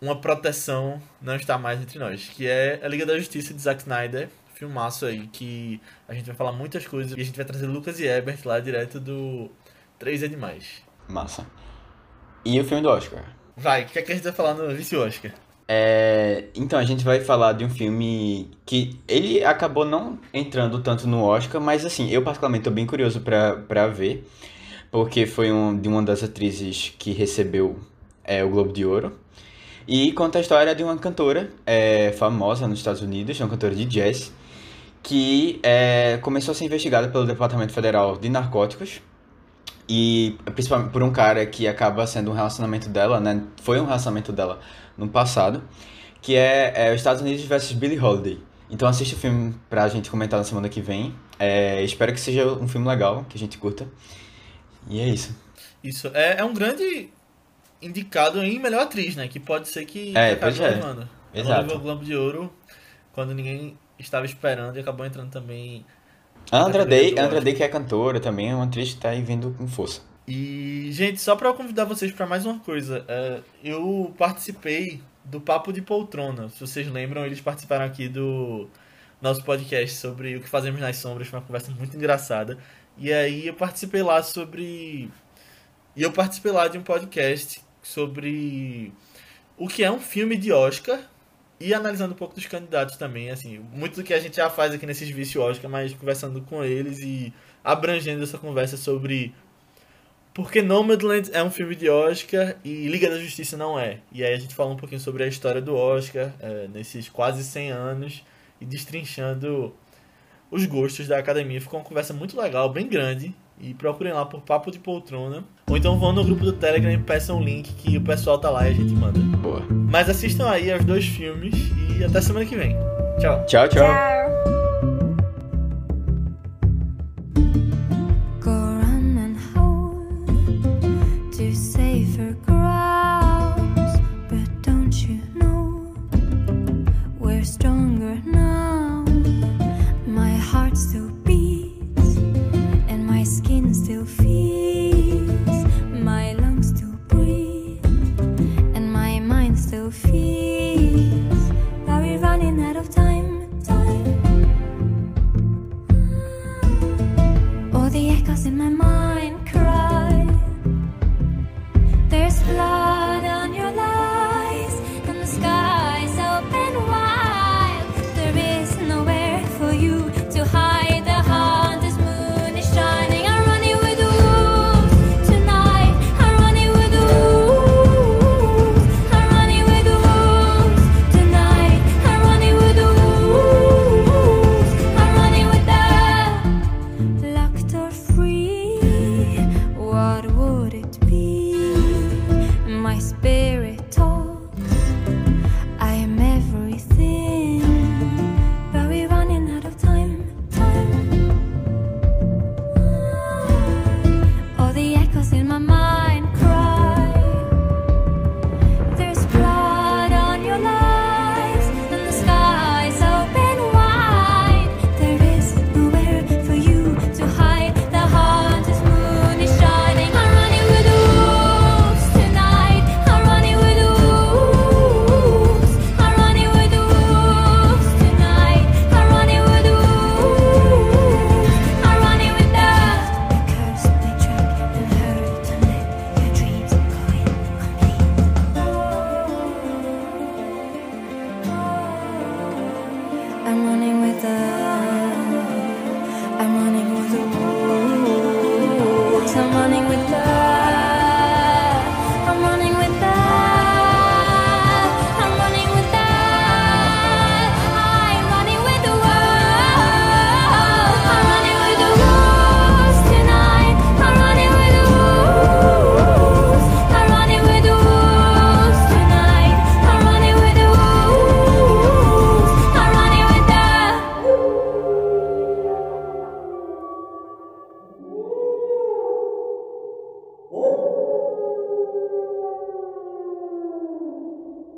uma proteção não está mais entre nós, que é a Liga da Justiça de Zack Snyder, filmaço aí, que a gente vai falar muitas coisas e a gente vai trazer Lucas e Ebert lá direto do 3 é demais. Massa. E o filme do Oscar? Vai, o que é que a gente vai falar no Vice Oscar? É, então, a gente vai falar de um filme que ele acabou não entrando tanto no Oscar, mas assim, eu particularmente tô bem curioso pra, pra ver, porque foi um, de uma das atrizes que recebeu é, o Globo de Ouro. E conta a história de uma cantora é, famosa nos Estados Unidos, uma cantora de jazz, que é, começou a ser investigada pelo Departamento Federal de Narcóticos. E principalmente por um cara que acaba sendo um relacionamento dela, né? Foi um relacionamento dela no passado, que é, é os Estados Unidos versus Billie Holiday. Então assiste o filme pra gente comentar na semana que vem. É, espero que seja um filme legal, que a gente curta. E é isso. Isso, é, é um grande indicado em melhor atriz, né? Que pode ser que É, acabe pois é. levando. Exato. levou o Globo de Ouro quando ninguém estava esperando e acabou entrando também A Andra Day, Andra. Day, que é cantora também, é uma atriz que tá aí vindo com força. E, gente, só pra convidar vocês pra mais uma coisa, é, eu participei do Papo de Poltrona. Se vocês lembram, eles participaram aqui do nosso podcast sobre o que fazemos nas sombras, foi uma conversa muito engraçada. E aí eu participei lá sobre. E eu participei lá de um podcast sobre o que é um filme de Oscar e analisando um pouco dos candidatos também, assim, muito do que a gente já faz aqui nesses vídeos Oscar, mas conversando com eles e abrangendo essa conversa sobre Porque Nomadland é um filme de Oscar e Liga da Justiça não é. E aí a gente fala um pouquinho sobre a história do Oscar é, nesses quase 100 anos e destrinchando os gostos da academia. Ficou uma conversa muito legal, bem grande. E procurem lá por Papo de Poltrona. Ou então vão no grupo do Telegram e peçam o link que o pessoal tá lá e a gente manda. Boa. Mas assistam aí aos dois filmes e até semana que vem. Tchau. Tchau, tchau. Tchau.